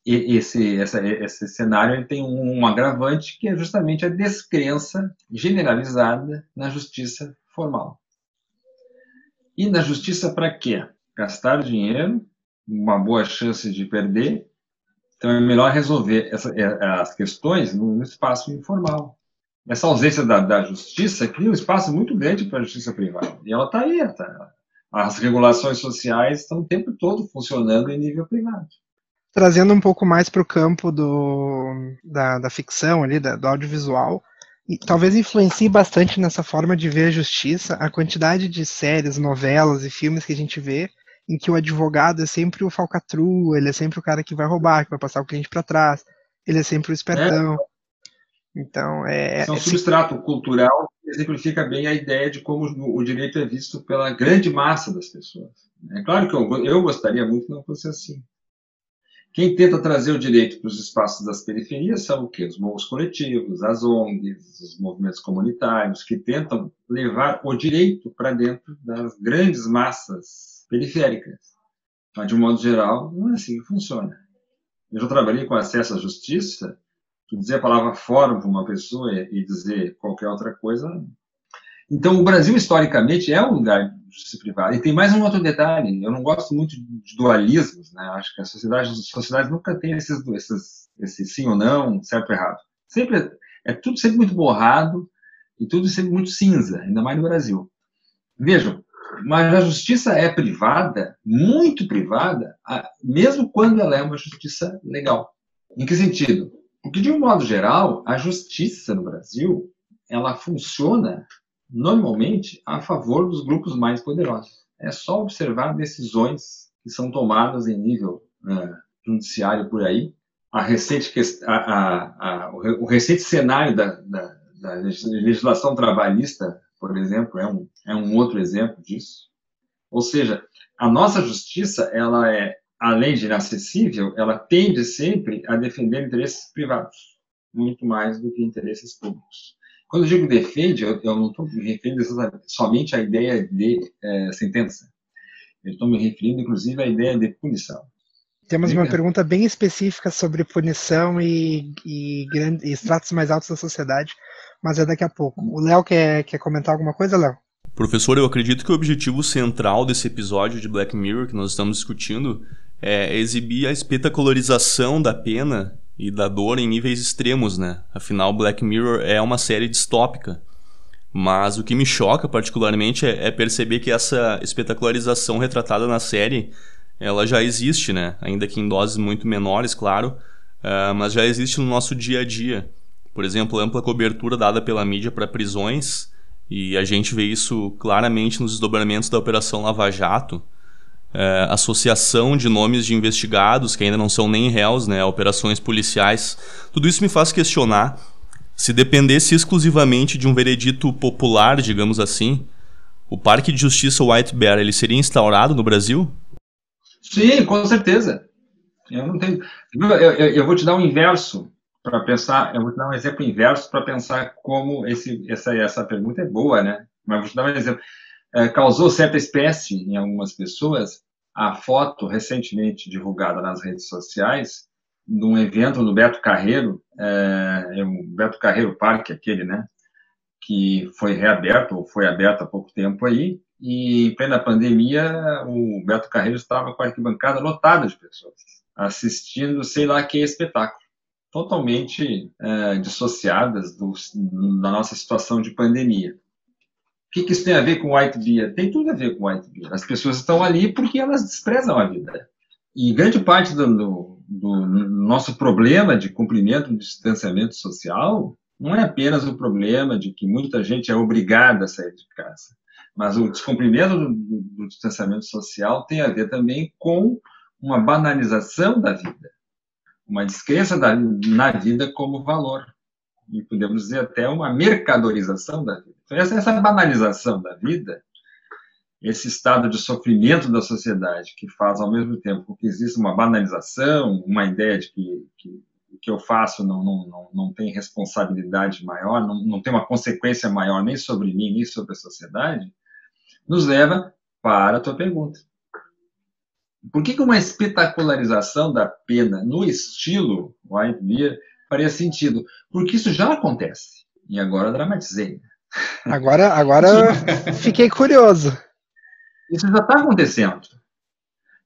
Esse, essa, esse cenário tem um, um agravante que é justamente a descrença generalizada na justiça formal. E na justiça para quê? Gastar dinheiro, uma boa chance de perder. Então é melhor resolver essa, é, as questões no espaço informal essa ausência da, da justiça cria um espaço muito grande para a justiça privada. E ela está aí. Tá, as regulações sociais estão o tempo todo funcionando em nível privado. Trazendo um pouco mais para o campo do, da, da ficção ali, da, do audiovisual, e talvez influencie bastante nessa forma de ver a justiça a quantidade de séries, novelas e filmes que a gente vê em que o advogado é sempre o falcatrua, ele é sempre o cara que vai roubar, que vai passar o cliente para trás, ele é sempre o espertão. É. Então, é. é um substrato cultural que exemplifica bem a ideia de como o direito é visto pela grande massa das pessoas. É claro que eu, eu gostaria muito que não fosse assim. Quem tenta trazer o direito para os espaços das periferias são o quê? Os, os coletivos, as ONGs, os movimentos comunitários, que tentam levar o direito para dentro das grandes massas periféricas. Mas, de um modo geral, não é assim que funciona. Eu já trabalhei com acesso à justiça, dizer a palavra fórum para uma pessoa e dizer qualquer outra coisa. Então, o Brasil, historicamente, é um lugar E tem mais um outro detalhe, eu não gosto muito de dualismos, né? Acho que a sociedade nunca tem esses, esses, esse sim ou não, certo ou errado. Sempre é, é tudo sempre muito borrado e tudo sempre muito cinza, ainda mais no Brasil. Vejam, mas a justiça é privada, muito privada, mesmo quando ela é uma justiça legal. Em que sentido? Porque, de um modo geral, a justiça no Brasil ela funciona normalmente a favor dos grupos mais poderosos. É só observar decisões que são tomadas em nível uh, judiciário por aí. A recente, a, a, a, o recente cenário da, da, da, legislação trabalhista, por exemplo, é um, é um outro exemplo disso. Ou seja, a nossa justiça, ela é, além de inacessível, ela tende sempre a defender interesses privados, muito mais do que interesses públicos. Quando eu digo defende, eu, eu não estou me referindo somente à ideia de é, sentença. Eu estou me referindo, inclusive, à ideia de punição. Temos uma pergunta bem específica sobre punição e, e, grande, e estratos mais altos da sociedade, mas é daqui a pouco. O Léo quer, quer comentar alguma coisa, Léo? Professor, eu acredito que o objetivo central desse episódio de Black Mirror que nós estamos discutindo é exibir a espetacularização da pena e da dor em níveis extremos, né? Afinal, Black Mirror é uma série distópica. Mas o que me choca particularmente é, é perceber que essa espetacularização retratada na série, ela já existe, né? Ainda que em doses muito menores, claro, uh, mas já existe no nosso dia a dia. Por exemplo, ampla cobertura dada pela mídia para prisões, e a gente vê isso claramente nos desdobramentos da Operação Lava Jato, é, associação de nomes de investigados que ainda não são nem réus, né, operações policiais. Tudo isso me faz questionar se dependesse exclusivamente de um veredito popular, digamos assim, o Parque de Justiça White Bear ele seria instaurado no Brasil? Sim, com certeza. Eu não tenho. Eu, eu, eu vou te dar um inverso para pensar. Eu vou te dar um exemplo inverso para pensar como esse, essa, essa pergunta é boa, né? Mas vou te dar um exemplo. É, causou certa espécie em algumas pessoas a foto recentemente divulgada nas redes sociais de um evento no Beto Carreiro, é, é, o Beto Carreiro Parque, aquele, né? Que foi reaberto, ou foi aberto há pouco tempo aí, e em plena pandemia, o Beto Carreiro estava com a arquibancada lotada de pessoas, assistindo sei lá que espetáculo, totalmente é, dissociadas do, da nossa situação de pandemia que, que isso tem a ver com white beer? Tem tudo a ver com white beer. As pessoas estão ali porque elas desprezam a vida. E grande parte do, do, do nosso problema de cumprimento do distanciamento social não é apenas o problema de que muita gente é obrigada a sair de casa, mas o descumprimento do, do, distanciamento social tem a ver também com uma banalização da vida, uma descrença da, na vida como valor e podemos dizer até uma mercadorização da vida. Então, essa, essa banalização da vida, esse estado de sofrimento da sociedade, que faz ao mesmo tempo que existe uma banalização, uma ideia de que, que o que eu faço não, não, não, não tem responsabilidade maior, não, não tem uma consequência maior nem sobre mim, nem sobre a sociedade, nos leva para a tua pergunta. Por que, que uma espetacularização da pena no estilo White Beer faria sentido, porque isso já acontece. E agora dramatizei. Agora, agora fiquei curioso. Isso já está acontecendo.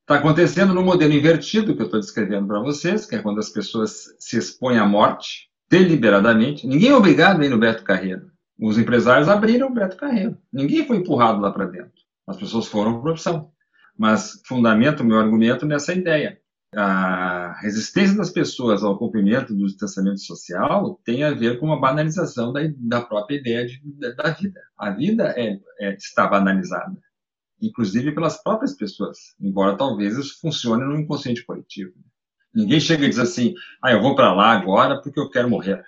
Está acontecendo no modelo invertido que eu estou descrevendo para vocês, que é quando as pessoas se expõem à morte deliberadamente. Ninguém é obrigado a ir no Beto Carreiro. Os empresários abriram o Beto Carreiro. Ninguém foi empurrado lá para dentro. As pessoas foram por opção. Mas fundamento o meu argumento nessa ideia a resistência das pessoas ao cumprimento do distanciamento social tem a ver com uma banalização da, da própria ideia de, da, vida. A vida é, é, está banalizada, inclusive pelas próprias pessoas, embora talvez isso funcione no inconsciente coletivo. Ninguém chega e diz assim, ah, eu vou para lá agora porque eu quero morrer.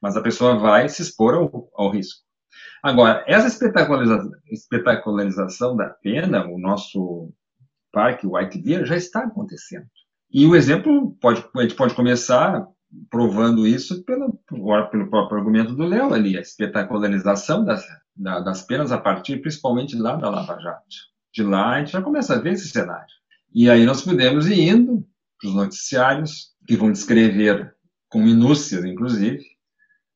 Mas a pessoa vai se expor ao, ao risco. Agora, essa espetacularização, espetacularização da pena, o nosso parque White Bear, já está acontecendo. E o exemplo, pode, a gente pode começar provando isso pelo, pelo próprio argumento do Léo ali, a espetacularização das, das penas a partir principalmente lá da Lava Jato. De lá a gente já começa a ver esse cenário. E aí nós podemos ir indo para os noticiários, que vão descrever com minúcias, inclusive.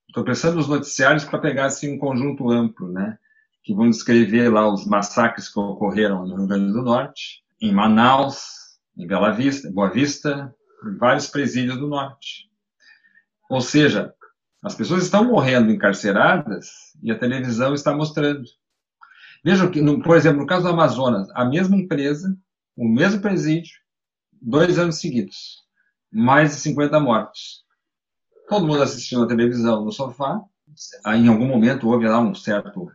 Estou pensando nos noticiários para pegar assim, um conjunto amplo, né? que vão descrever lá os massacres que ocorreram no Rio Grande do Norte, em Manaus, em Bela Vista, Boa Vista, em vários presídios do Norte. Ou seja, as pessoas estão morrendo encarceradas e a televisão está mostrando. Vejam que, no, por exemplo, no caso do Amazonas, a mesma empresa, o mesmo presídio, dois anos seguidos, mais de 50 mortos. Todo mundo assistindo a televisão no sofá. Em algum momento houve lá um certo,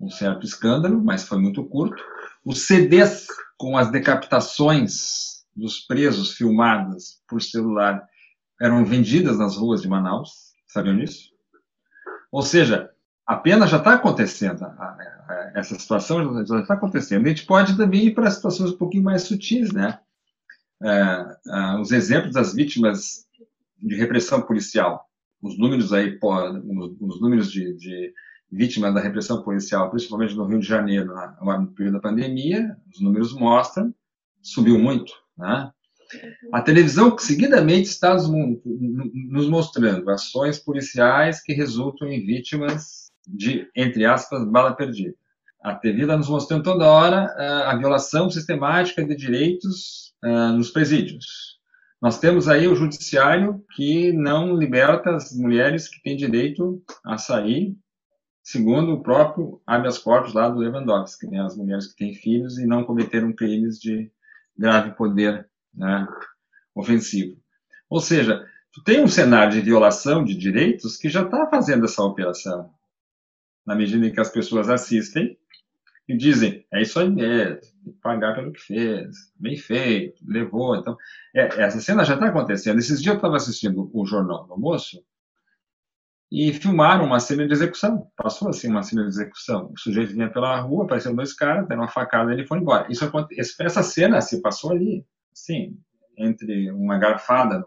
um certo escândalo, mas foi muito curto. Os CDs com as decapitações dos presos filmadas por celular eram vendidas nas ruas de Manaus. Sabiam disso? Ou seja, a pena já está acontecendo, essa situação já está acontecendo. A gente pode também ir para situações um pouquinho mais sutis, né? É, é, os exemplos das vítimas de repressão policial, os números aí, os números de, de vítimas da repressão policial, principalmente no Rio de Janeiro, no período da pandemia, os números mostram, subiu muito, né? A televisão seguidamente está nos mostrando ações policiais que resultam em vítimas de, entre aspas, bala perdida. A TV está nos mostrando toda hora uh, a violação sistemática de direitos uh, nos presídios. Nós temos aí o judiciário que não liberta as mulheres que têm direito a sair, segundo o próprio habeas corpus lá do Lewandowski, né, as mulheres que têm filhos e não cometeram crimes de grave poder né, ofensivo. Ou seja, tu tem um cenário de violação de direitos que já está fazendo essa operação. Na medida em que as pessoas assistem e dizem, é isso aí mesmo, tem que pagar pelo que fez, bem feito, levou. Então, é, essa cena já está acontecendo. Esses dias eu estava assistindo o Jornal do Almoço e filmaram uma cena de execução. Passou assim uma cena de execução. O sujeito vinha pela rua, apareceram dois caras, deram uma facada e ele foi embora. Isso, essa cena se passou ali, sim, entre uma garfada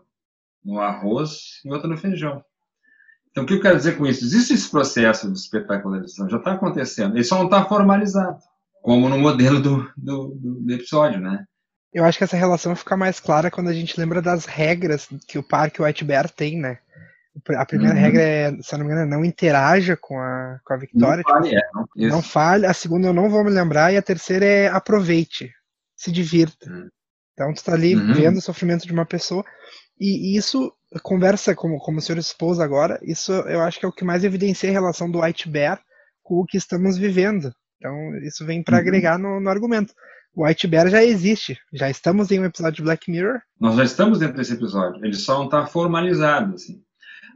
no arroz e outra no feijão. Então, o que eu quero dizer com isso? Existe esse processo de espetacularização, já está acontecendo, ele só não está formalizado, como no modelo do, do, do, episódio, né? Eu acho que essa relação fica mais clara quando a gente lembra das regras que o Parque White Bear tem, né? A primeira uhum. regra é, se eu não me engano, é não interaja com a, com a Victoria. Não falhe, tipo, é, não, falhe. A segunda eu não vou me lembrar. E a terceira é aproveite, se divirta. Uhum. Então tu tá ali uhum. vendo o sofrimento de uma pessoa. E, e isso conversa, como, como o senhor expôs agora, isso eu acho que é o que mais evidencia a relação do White Bear com o que estamos vivendo. Então, isso vem para uhum. agregar no, no, argumento. O White Bear já existe, já estamos em um episódio de Black Mirror. Nós já estamos dentro desse episódio, ele só não está formalizado. Assim.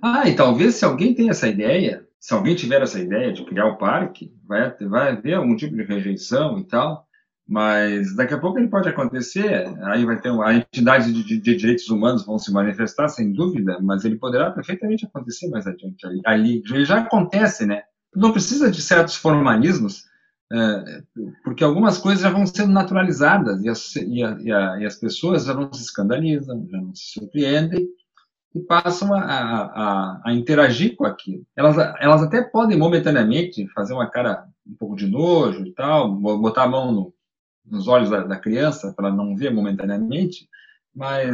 Ah, e talvez se alguém tem essa ideia, se alguém tiver essa ideia de criar o parque, vai, vai haver algum tipo de rejeição e tal. Mas daqui a pouco ele pode acontecer, aí vai ter uma, entidade de, de, de, direitos humanos vão se manifestar, sem dúvida, mas ele poderá perfeitamente acontecer mais adiante ali. ali ele já acontece, né? Não precisa de certos formalismos, é, porque algumas coisas já vão sendo naturalizadas e as, e, a, e, a, e as pessoas já não se escandalizam, já não se surpreendem e passam a, a, a, interagir com aquilo. Elas, elas até podem momentaneamente fazer uma cara um pouco de nojo e tal, botar a mão no, nos olhos da, da criança, para não ver momentaneamente, mas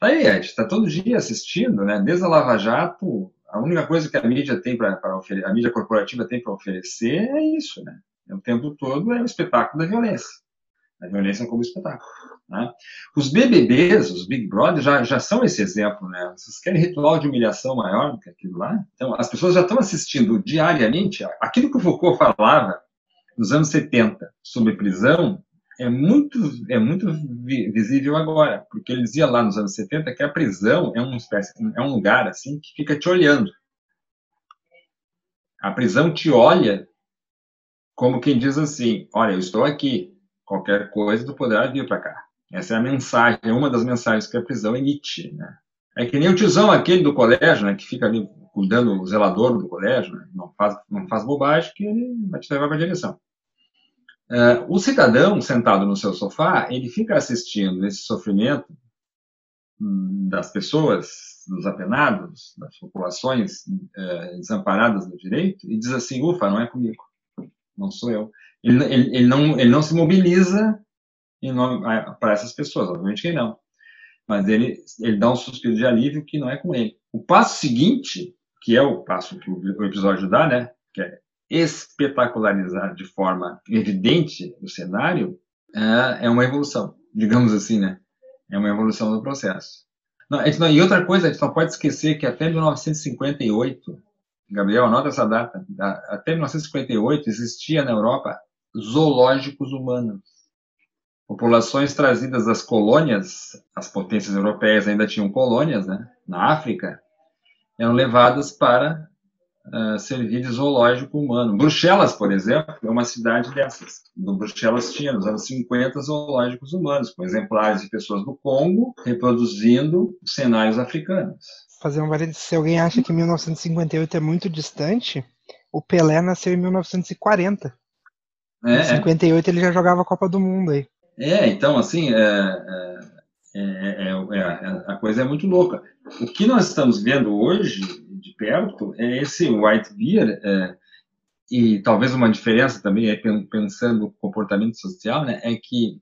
aí, a gente está todo dia assistindo, né? Desde a Lava Jato, a única coisa que a mídia tem para a mídia corporativa tem para oferecer é isso, né? O tempo todo é o espetáculo da violência. A violência como espetáculo. Né? Os BBBs, os Big Brother, já, já são esse exemplo, né? Vocês querem ritual de humilhação maior do que aquilo lá? Então, as pessoas já estão assistindo diariamente aquilo que o Foucault falava nos anos 70 sobre prisão, é muito, é muito visível agora, porque ele dizia lá nos anos 70 que a prisão é, uma espécie, é um lugar assim que fica te olhando. A prisão te olha como quem diz assim: Olha, eu estou aqui, qualquer coisa tu poderá vir para cá. Essa é a mensagem, é uma das mensagens que a prisão emite. Né? É que nem o tiozão aquele do colégio, né, que fica ali cuidando, o zelador do colégio, né, não, faz, não faz bobagem, que ele vai te levar para a direção. Uh, o cidadão sentado no seu sofá, ele fica assistindo esse sofrimento hum, das pessoas, dos apenados, das populações uh, desamparadas do direito, e diz assim: ufa, não é comigo, não sou eu. Ele, ele, ele não, ele não se mobiliza para essas pessoas, obviamente que não. Mas ele, ele dá um suspiro de alívio que não é com ele. O passo seguinte, que é o passo que o episódio dá, né, que é espetacularizar de forma evidente o cenário, é, é uma evolução, digamos assim, né? É uma evolução do processo. Não, não, e outra coisa, a gente não pode esquecer que até 1958, Gabriel, anota essa data, até 1958 existia na Europa zoológicos humanos. Populações trazidas das colônias, as potências europeias ainda tinham colônias, né, na África, eram levadas para uh, servir de zoológico humano. Bruxelas, por exemplo, é uma cidade dessas. No Bruxelas tinha, nos anos 50, zoológicos humanos, com exemplares de pessoas do Congo reproduzindo cenários africanos. Fazer um parênteses, se alguém acha que 1958 é muito distante, o Pelé nasceu em 1940. É, em 58 ele já jogava a Copa do Mundo aí. É, então, assim, é, é, é, a coisa é muito louca. O que nós estamos vendo hoje de perto é esse white beer, é, e talvez uma diferença também, é, pensando no comportamento social, né, é que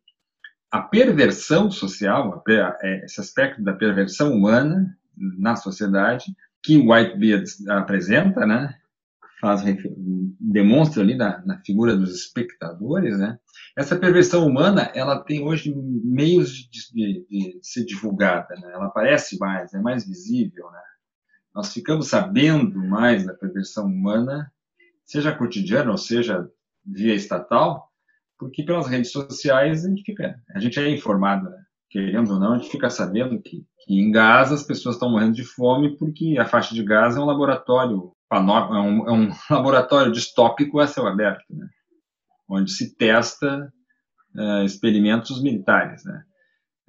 a perversão social, é, esse aspecto da perversão humana na sociedade, que Whitebeard apresenta, né, faz, demonstra ali na, na, figura dos espectadores, né, essa perversão humana, ela tem hoje meios de, de, de ser divulgada, né, ela aparece mais, é mais visível, né, nós ficamos sabendo mais da perversão humana, seja cotidiana ou seja via estatal, porque pelas redes sociais a gente fica, a gente é informado, né? Querendo ou não, a gente fica sabendo que, que em Gaza as pessoas estão morrendo de fome porque a faixa de Gaza é um laboratório é um, é um laboratório distópico a céu aberto, né? onde se testa uh, experimentos militares, né?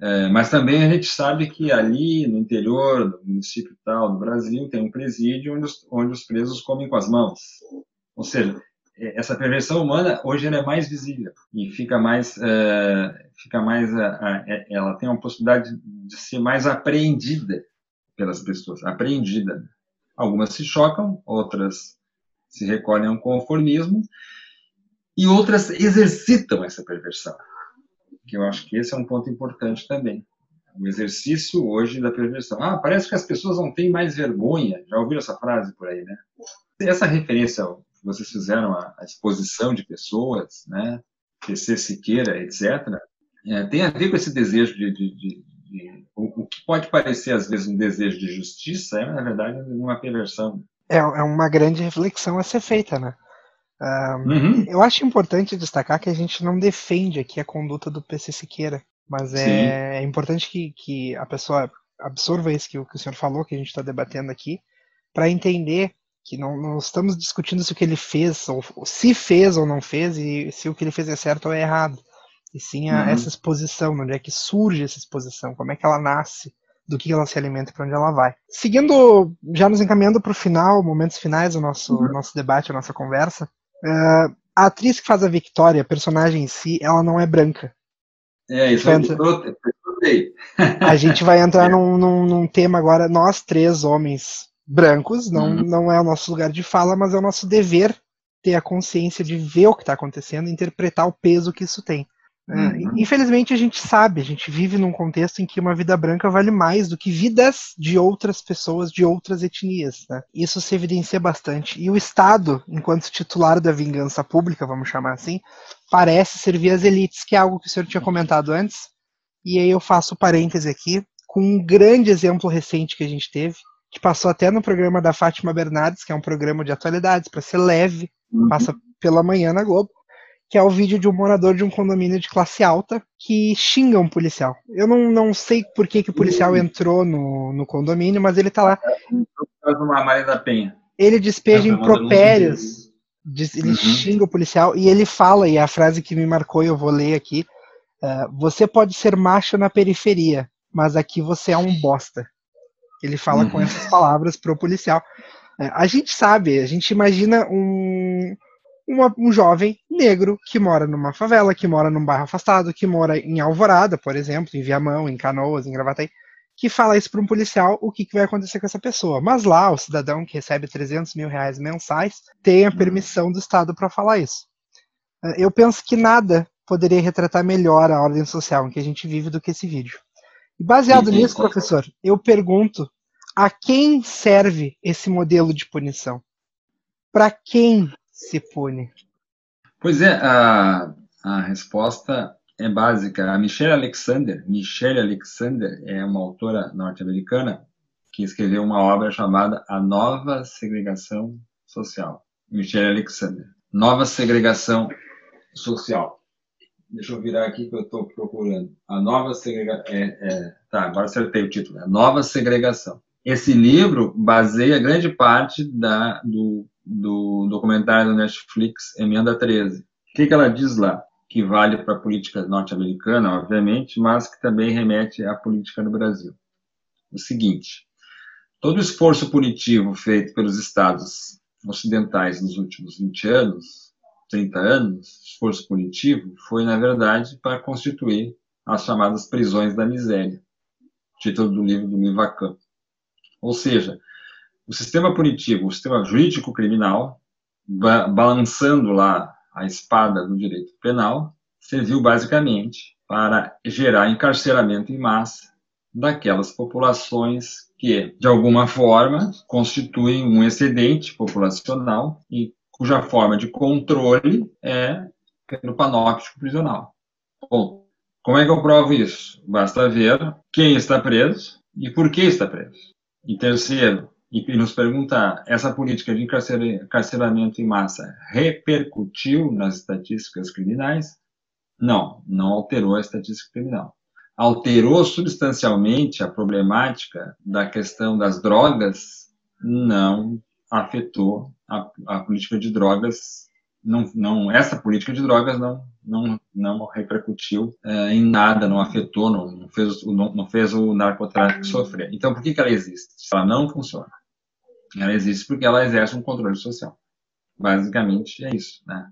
É, mas também a gente sabe que ali no interior do município tal do Brasil tem um presídio onde os, onde os presos comem com as mãos. Ou seja, é, essa perversão humana hoje ela é mais visível e fica mais, é, fica mais, é, ela tem uma possibilidade de ser mais apreendida pelas pessoas, apreendida. Algumas se chocam, outras se recolhem a um conformismo e outras exercitam essa perversão que eu acho que esse é um ponto importante também. O exercício hoje da perversão. Ah, parece que as pessoas não têm mais vergonha. Já ouviram essa frase por aí, né? Essa referência que vocês fizeram à exposição de pessoas, né? PC Siqueira, etc., é, tem a ver com esse desejo de, de, de, de o, o, que pode parecer às vezes um desejo de justiça é na verdade uma perversão. É, é uma grande reflexão a ser feita, né? uhum. Eu acho importante destacar que a gente não defende aqui a conduta do PC Siqueira, mas é, é, importante que, que a pessoa absorva isso que, que o senhor falou, que a gente está debatendo aqui, para entender que não, não, estamos discutindo se o que ele fez, ou se fez ou não fez, e se o que ele fez é certo ou é errado. E sim a, uhum. essa exposição, onde é que surge essa exposição, como é que ela nasce, do que ela se alimenta para onde ela vai. Seguindo, já nos encaminhando para o final, momentos finais do nosso, uhum. nosso debate, a nossa conversa, Uh, a atriz que faz a Victoria, a personagem em si, ela não é branca. É, isso entra... eu A gente vai entrar num, num, num, tema agora, nós três homens brancos, não, uhum. não é o nosso lugar de fala, mas é o nosso dever ter a consciência de ver o que está acontecendo interpretar o peso que isso tem. É, uhum. Infelizmente a gente sabe, a gente vive num contexto em que uma vida branca vale mais do que vidas de outras pessoas de outras etnias. Né? Isso se evidencia bastante. E o Estado, enquanto titular da vingança pública, vamos chamar assim, parece servir as elites, que é algo que o senhor tinha comentado antes. E aí eu faço parêntese aqui com um grande exemplo recente que a gente teve, que passou até no programa da Fátima Bernardes, que é um programa de atualidades para ser leve, uhum. passa pela manhã na Globo que é o vídeo de um morador de um condomínio de classe alta que xinga um policial. Eu não, não sei por que, que o policial entrou no, no condomínio, mas ele tá lá. Ele despeja impropérios, diz, ele uhum. xinga o policial e ele fala, e é a frase que me marcou, eu vou ler aqui. Uh, você pode ser macho na periferia, mas aqui você é um bosta. Ele fala uhum. com essas palavras pro policial. Uh, a gente sabe, a gente imagina um, uma, um jovem negro que mora numa favela, que mora num bairro afastado, que mora em Alvorada, por exemplo, em Viamão, em Canoas, em Gravataí, que fala isso para um policial, o que, que, vai acontecer com essa pessoa. Mas lá, o cidadão que recebe 300 mil reais mensais tem a uhum. permissão do Estado para falar isso. Eu penso que nada poderia retratar melhor a ordem social em que a gente vive do que esse vídeo. E baseado nisso, professor, eu pergunto a quem serve esse modelo de punição? Para quem se pune? Pois é, a, a resposta é básica. A Michelle Alexander, Michelle Alexander é uma autora norte-americana que escreveu uma obra chamada A Nova Segregação Social. Michelle Alexander. Nova Segregação Social. Deixa eu virar aqui que eu estou procurando. A Nova Segregação. É, é, tá, agora acertei o título. A Nova Segregação. Esse livro baseia grande parte da, do do documentário do Netflix Emenda 13. O que, que ela diz lá? Que vale para a política norte-americana, obviamente, mas que também remete à política no Brasil. O seguinte: todo esforço punitivo feito pelos estados ocidentais nos últimos 20 anos, 30 anos, esforço punitivo, foi, na verdade, para constituir as chamadas prisões da miséria, título do livro do Mivacan. Ou seja, o sistema punitivo, o sistema jurídico criminal, ba balançando lá a espada do direito penal, serviu basicamente para gerar encarceramento em massa daquelas populações que, de alguma forma, constituem um excedente populacional e cuja forma de controle é pelo panóptico prisional. Bom, como é que eu provo isso? Basta ver quem está preso e por que está preso. E terceiro, e nos pergunta: essa política de encarceramento em massa repercutiu nas estatísticas criminais? Não, não alterou a estatística criminal. Alterou substancialmente a problemática da questão das drogas? Não afetou a, a política de drogas. Não, não, essa política de drogas não, não, não repercutiu é, em nada, não afetou, não, não, fez, não, não fez o narcotráfico sofrer. Então, por que, que ela existe? Ela não funciona. Ela existe porque ela exerce um controle social. Basicamente é isso, né?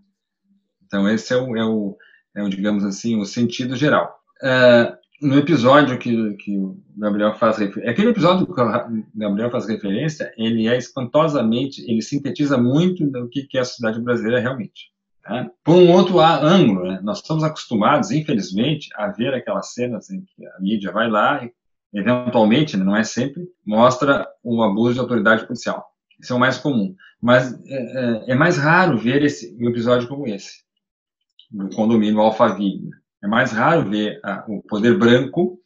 Então esse é o, é o, é o digamos assim, o sentido geral. Uh, no episódio que, que o Gabriel faz referência, aquele episódio que o Gabriel faz referência, ele é espantosamente, ele sintetiza muito do que, é a sociedade brasileira realmente. Né? Por um outro ângulo, né? nós estamos acostumados, infelizmente, a ver aquelas cenas em que a mídia vai lá e eventualmente, né, não é sempre, mostra um abuso de autoridade policial. Isso é o mais comum. Mas é, é, é mais raro ver esse, um episódio como esse, do condomínio Alphaville. É mais raro ver a, o poder branco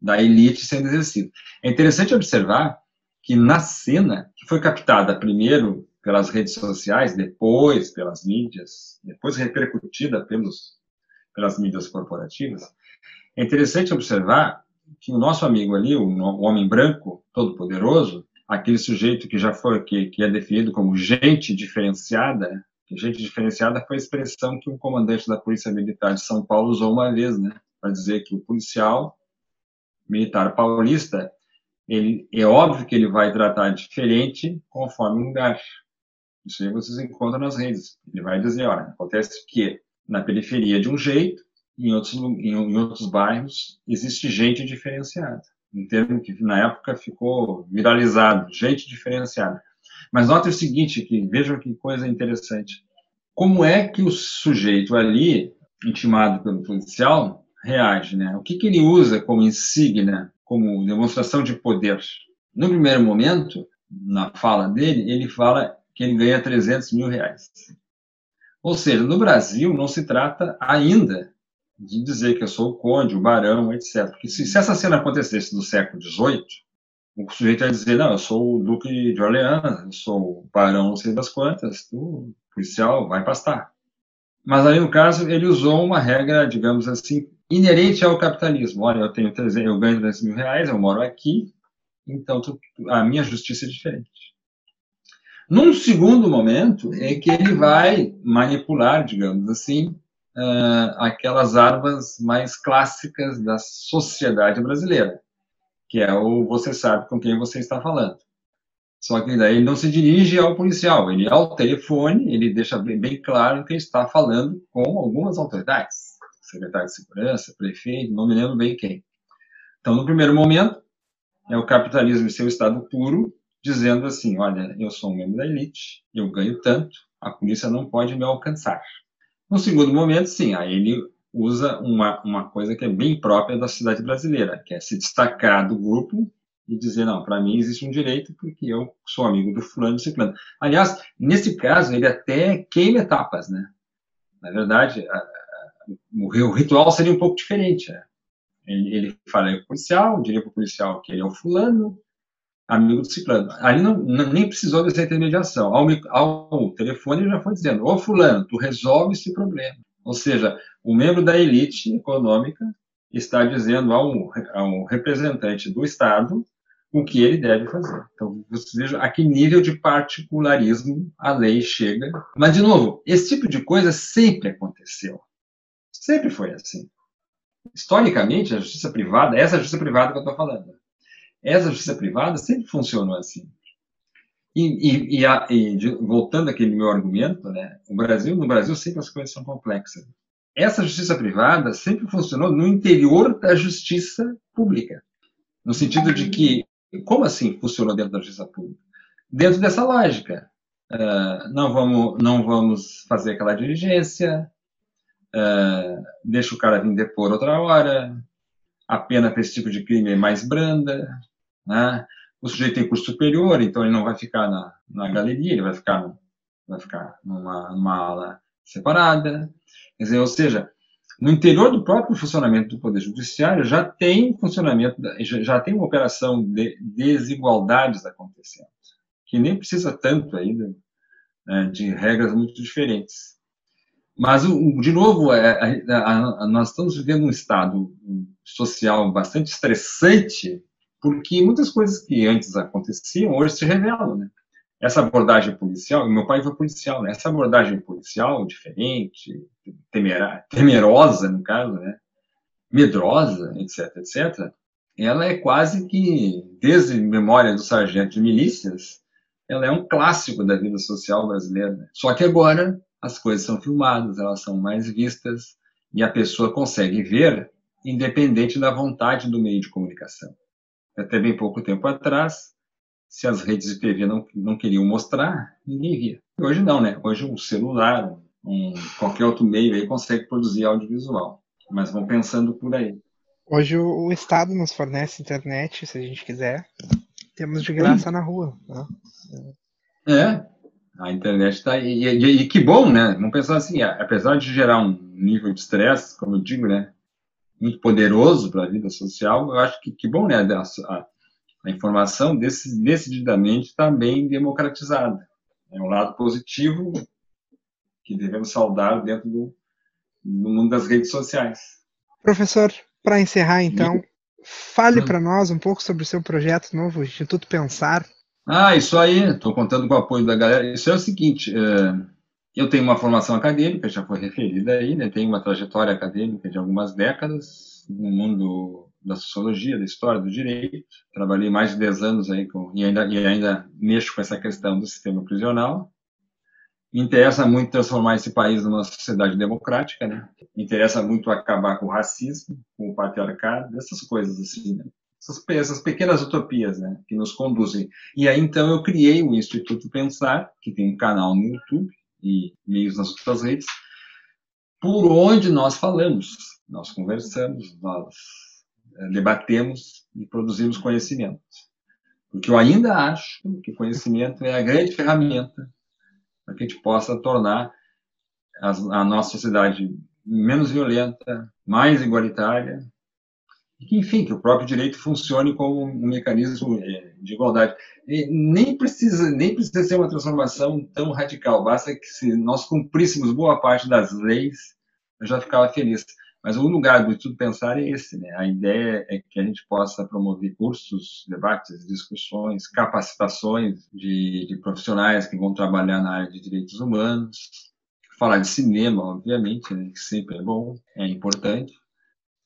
da elite sendo exercido. É interessante observar que na cena, que foi captada primeiro pelas redes sociais, depois pelas mídias, depois repercutida pelos, pelas mídias corporativas, é interessante observar que o nosso amigo ali, o, o homem branco, todo poderoso, aquele sujeito que já foi, que, que é definido como gente diferenciada, gente diferenciada foi a expressão que um comandante da Polícia Militar de São Paulo usou uma vez, né, para dizer que o policial militar paulista, ele é óbvio que ele vai tratar diferente conforme o lugar. Isso aí vocês encontram nas redes. Ele vai dizer, olha, acontece que na periferia de um jeito, em outros, em, em outros bairros existe gente diferenciada, um termo que na época ficou viralizado, gente diferenciada. Mas note o seguinte, que vejam que coisa interessante. Como é que o sujeito ali, intimado pelo policial, reage, né? O que, que ele usa como insígnia, como demonstração de poder? No primeiro momento, na fala dele, ele fala que ele ganha 300 mil reais. Ou seja, no Brasil não se trata ainda de dizer que eu sou o conde, o barão, etc. Porque se, se essa cena acontecesse no século XVIII, o sujeito ia dizer, não, eu sou o duque de Orleans, eu sou o barão não sei das quantas, o policial vai pastar. Mas aí, no caso, ele usou uma regra, digamos assim, inerente ao capitalismo. Olha, eu tenho 300, eu ganho 300 mil reais, eu moro aqui, então tu, a minha justiça é diferente. Num segundo momento, é que ele vai manipular, digamos assim, uh, aquelas armas mais clássicas da sociedade brasileira, que é o você sabe com quem você está falando. Só que daí ele não se dirige ao policial, ele ao telefone, ele deixa bem, bem claro que está falando com algumas autoridades, secretário de segurança, prefeito, não me lembro bem quem. Então, no primeiro momento, é o capitalismo em seu estado puro, dizendo assim, olha, eu sou um membro da elite, eu ganho tanto, a polícia não pode me alcançar. No segundo momento, sim, aí ele usa uma, uma coisa que é bem própria da sociedade brasileira, que é se destacar do grupo e dizer, não, para mim existe um direito porque eu sou amigo do fulano e ciclano. Aliás, nesse caso, ele até queima etapas, né? Na verdade, a, a, o, ritual seria um pouco diferente. Né? Ele, ele fala com o policial, diria para o policial que ele é o fulano, amigo do ciclano. Ali não, não, nem precisou dessa intermediação. Ao, ao telefone ele já foi dizendo, ô fulano, tu resolve esse problema. Ou seja, o membro da elite econômica está dizendo ao, ao representante do Estado o que ele deve fazer. Então, você veja a que nível de particularismo a lei chega. Mas, de novo, esse tipo de coisa sempre aconteceu. Sempre foi assim. Historicamente, a justiça privada, essa justiça privada que eu estou falando, essa justiça privada sempre funcionou assim. E, e, e, a, e de, voltando àquele meu argumento, né, o Brasil, no Brasil sempre as coisas são complexas. Essa justiça privada sempre funcionou no interior da justiça pública, no sentido de que como assim funcionou dentro da justiça pública? Dentro dessa lógica. Uh, não, vamos, não vamos fazer aquela diligência, uh, deixa o cara vir depor outra hora, a pena para esse tipo de crime é mais branda, né? O sujeito tem curso superior, então ele não vai ficar na, na galeria, ele vai ficar, vai ficar numa, numa ala separada. Quer dizer, ou seja, no interior do próprio funcionamento do Poder Judiciário já tem funcionamento, já tem uma operação de desigualdades acontecendo, que nem precisa tanto ainda né, de regras muito diferentes. Mas, de novo, é, nós estamos vivendo um estado social bastante estressante, porque muitas coisas que antes aconteciam hoje se revelam, né? essa abordagem policial, meu pai foi policial, né? Essa abordagem policial diferente, temera, temerosa, no caso, né? Medrosa, etc, etc, ela é quase que, desde memória do sargento de milícias, ela é um clássico da vida social brasileira. Né? Só que agora as coisas são filmadas, elas são mais vistas e a pessoa consegue ver, independente da vontade do meio de comunicação. Até bem pouco tempo atrás, se as redes de TV não, não queriam mostrar, ninguém via. Hoje não, né? Hoje um celular, um, qualquer outro meio aí consegue produzir audiovisual. Mas vão pensando por aí. Hoje o, o Estado nos fornece internet, se a gente quiser. Temos de graça Sim. na rua. Né? É, a internet está aí. E, e, e, que bom, né? Vamos pensar assim, apesar de gerar um nível de estresse, como eu digo, né? Muito poderoso para a vida social, eu acho que que bom, né? A, a, a informação decididamente está bem democratizada. É um lado positivo que devemos saudar dentro do, do mundo das redes sociais. Professor, para encerrar então, fale hum. para nós um pouco sobre o seu projeto novo, Instituto Pensar. Ah, isso aí, estou contando com o apoio da galera. Isso é o seguinte, é, eu tenho uma formação acadêmica, já foi referida aí, né, tenho uma trajetória acadêmica de algumas décadas no mundo da sociologia, da história, do direito. Trabalhei mais de 10 anos aí com, e, ainda, e ainda mexo com essa questão do sistema prisional. Me interessa muito transformar esse país numa sociedade democrática, né? Me interessa muito acabar com o racismo, com o patriarcado, essas coisas assim, né? essas, essas pequenas utopias, né? Que nos conduzem. E aí, então, eu criei o Instituto Pensar, que tem um canal no YouTube e meios nas outras redes, por onde nós falamos, nós conversamos, nós eh, debatemos e produzimos conhecimento. Porque eu ainda acho que conhecimento é a grande ferramenta para que a gente possa tornar a, a nossa sociedade menos violenta, mais igualitária que, enfim, que o próprio direito funcione como um mecanismo é, de igualdade. E nem precisa nem precisa ser uma transformação tão radical, basta que se nós cumpríssemos boa parte das leis, eu já ficava feliz. Mas o lugar do tudo pensar é esse, né? A ideia é que a gente possa promover cursos, debates, discussões, capacitações de, de profissionais que vão trabalhar na área de direitos humanos, falar de cinema, obviamente, né? que sempre é bom, é importante,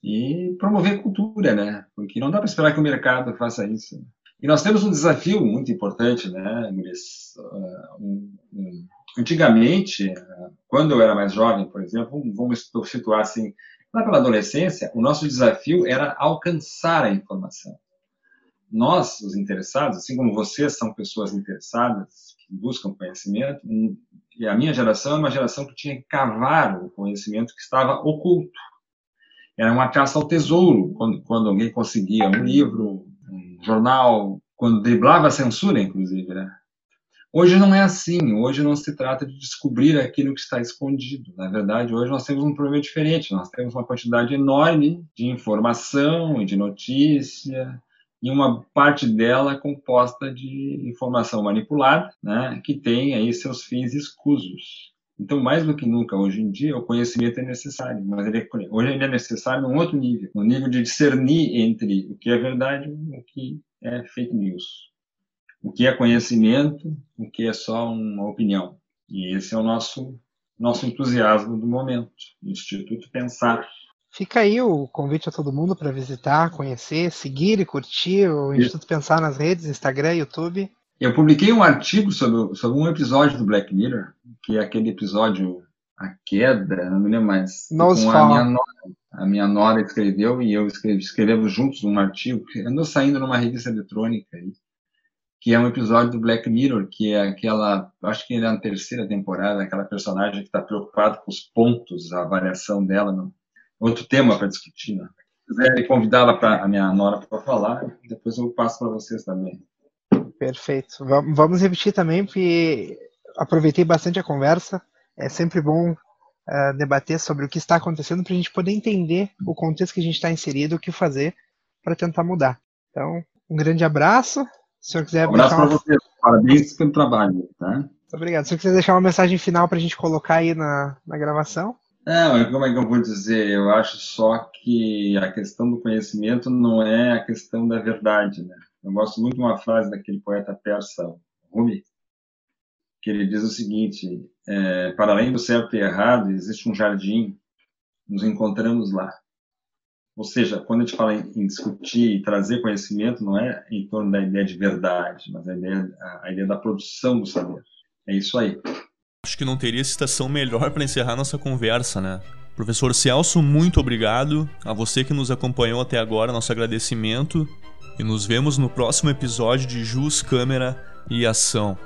e promover cultura, né? Porque não dá para esperar que o mercado faça isso. E nós temos um desafio muito importante, né, um, um, antigamente, uh, quando eu era mais jovem, por exemplo, vamos situar assim, lá pela adolescência, o nosso desafio era alcançar a informação. Nós, os interessados, assim como vocês são pessoas interessadas, que buscam conhecimento, e a minha geração é uma geração que tinha que cavar o conhecimento que estava oculto era uma caça ao tesouro, quando, quando alguém conseguia um livro, um jornal, quando driblava a censura, inclusive, né? Hoje não é assim, hoje não se trata de descobrir aquilo que está escondido. Na verdade, hoje nós temos um problema diferente, nós temos uma quantidade enorme de informação e de notícia, e uma parte dela composta de informação manipulada, né, que tem aí seus fins escusos. Então, mais do que nunca, hoje em dia, o conhecimento é necessário, mas ele é, hoje ele é necessário num outro nível, no nível de discernir entre o que é verdade e o que é fake news. O que é conhecimento, o que é só uma opinião. E esse é o nosso, nosso entusiasmo do momento, Instituto Pensar. Fica aí o convite a todo mundo para visitar, conhecer, seguir e curtir o Instituto Pensar nas redes, Instagram, YouTube. Eu publiquei um artigo sobre, sobre um episódio do Black Mirror, que é aquele episódio A Queda, não me lembro mais. Nos com a minha, nora, a minha nora escreveu e eu escrevi, escrevemos juntos um artigo que andou saindo numa revista eletrônica aí, que é um episódio do Black Mirror, que é aquela, acho que é na terceira temporada, aquela personagem que está preocupada com os pontos, a variação dela. No, outro tema para discutir, né? Se quiser convidá-la para a minha nora para falar, depois eu passo para vocês também. Perfeito. Vamos repetir também, porque aproveitei bastante a conversa. É sempre bom uh, debater sobre o que está acontecendo para a gente poder entender o contexto que a gente está inserido, o que fazer para tentar mudar. Então, um grande abraço. Se o senhor quiser um abraço para uma... vocês. Parabéns pelo trabalho. Tá? Muito obrigado. Se o senhor quiser deixar uma mensagem final para a gente colocar aí na, na gravação. Não, como é que eu vou dizer? Eu acho só que a questão do conhecimento não é a questão da verdade, né? Eu gosto muito de uma frase daquele poeta persa, Rumi, que ele diz o seguinte: é, para além do certo e errado, existe um jardim, nos encontramos lá. Ou seja, quando a gente fala em, discutir e trazer conhecimento, não é em torno da ideia de verdade, mas a ideia, a ideia da produção do saber. É isso aí. Acho que não teria citação melhor para encerrar nossa conversa, né? Professor Celso, muito obrigado. A você que nos acompanhou até agora, nosso agradecimento e nos vemos no próximo episódio de Jus, Câmera e Ação.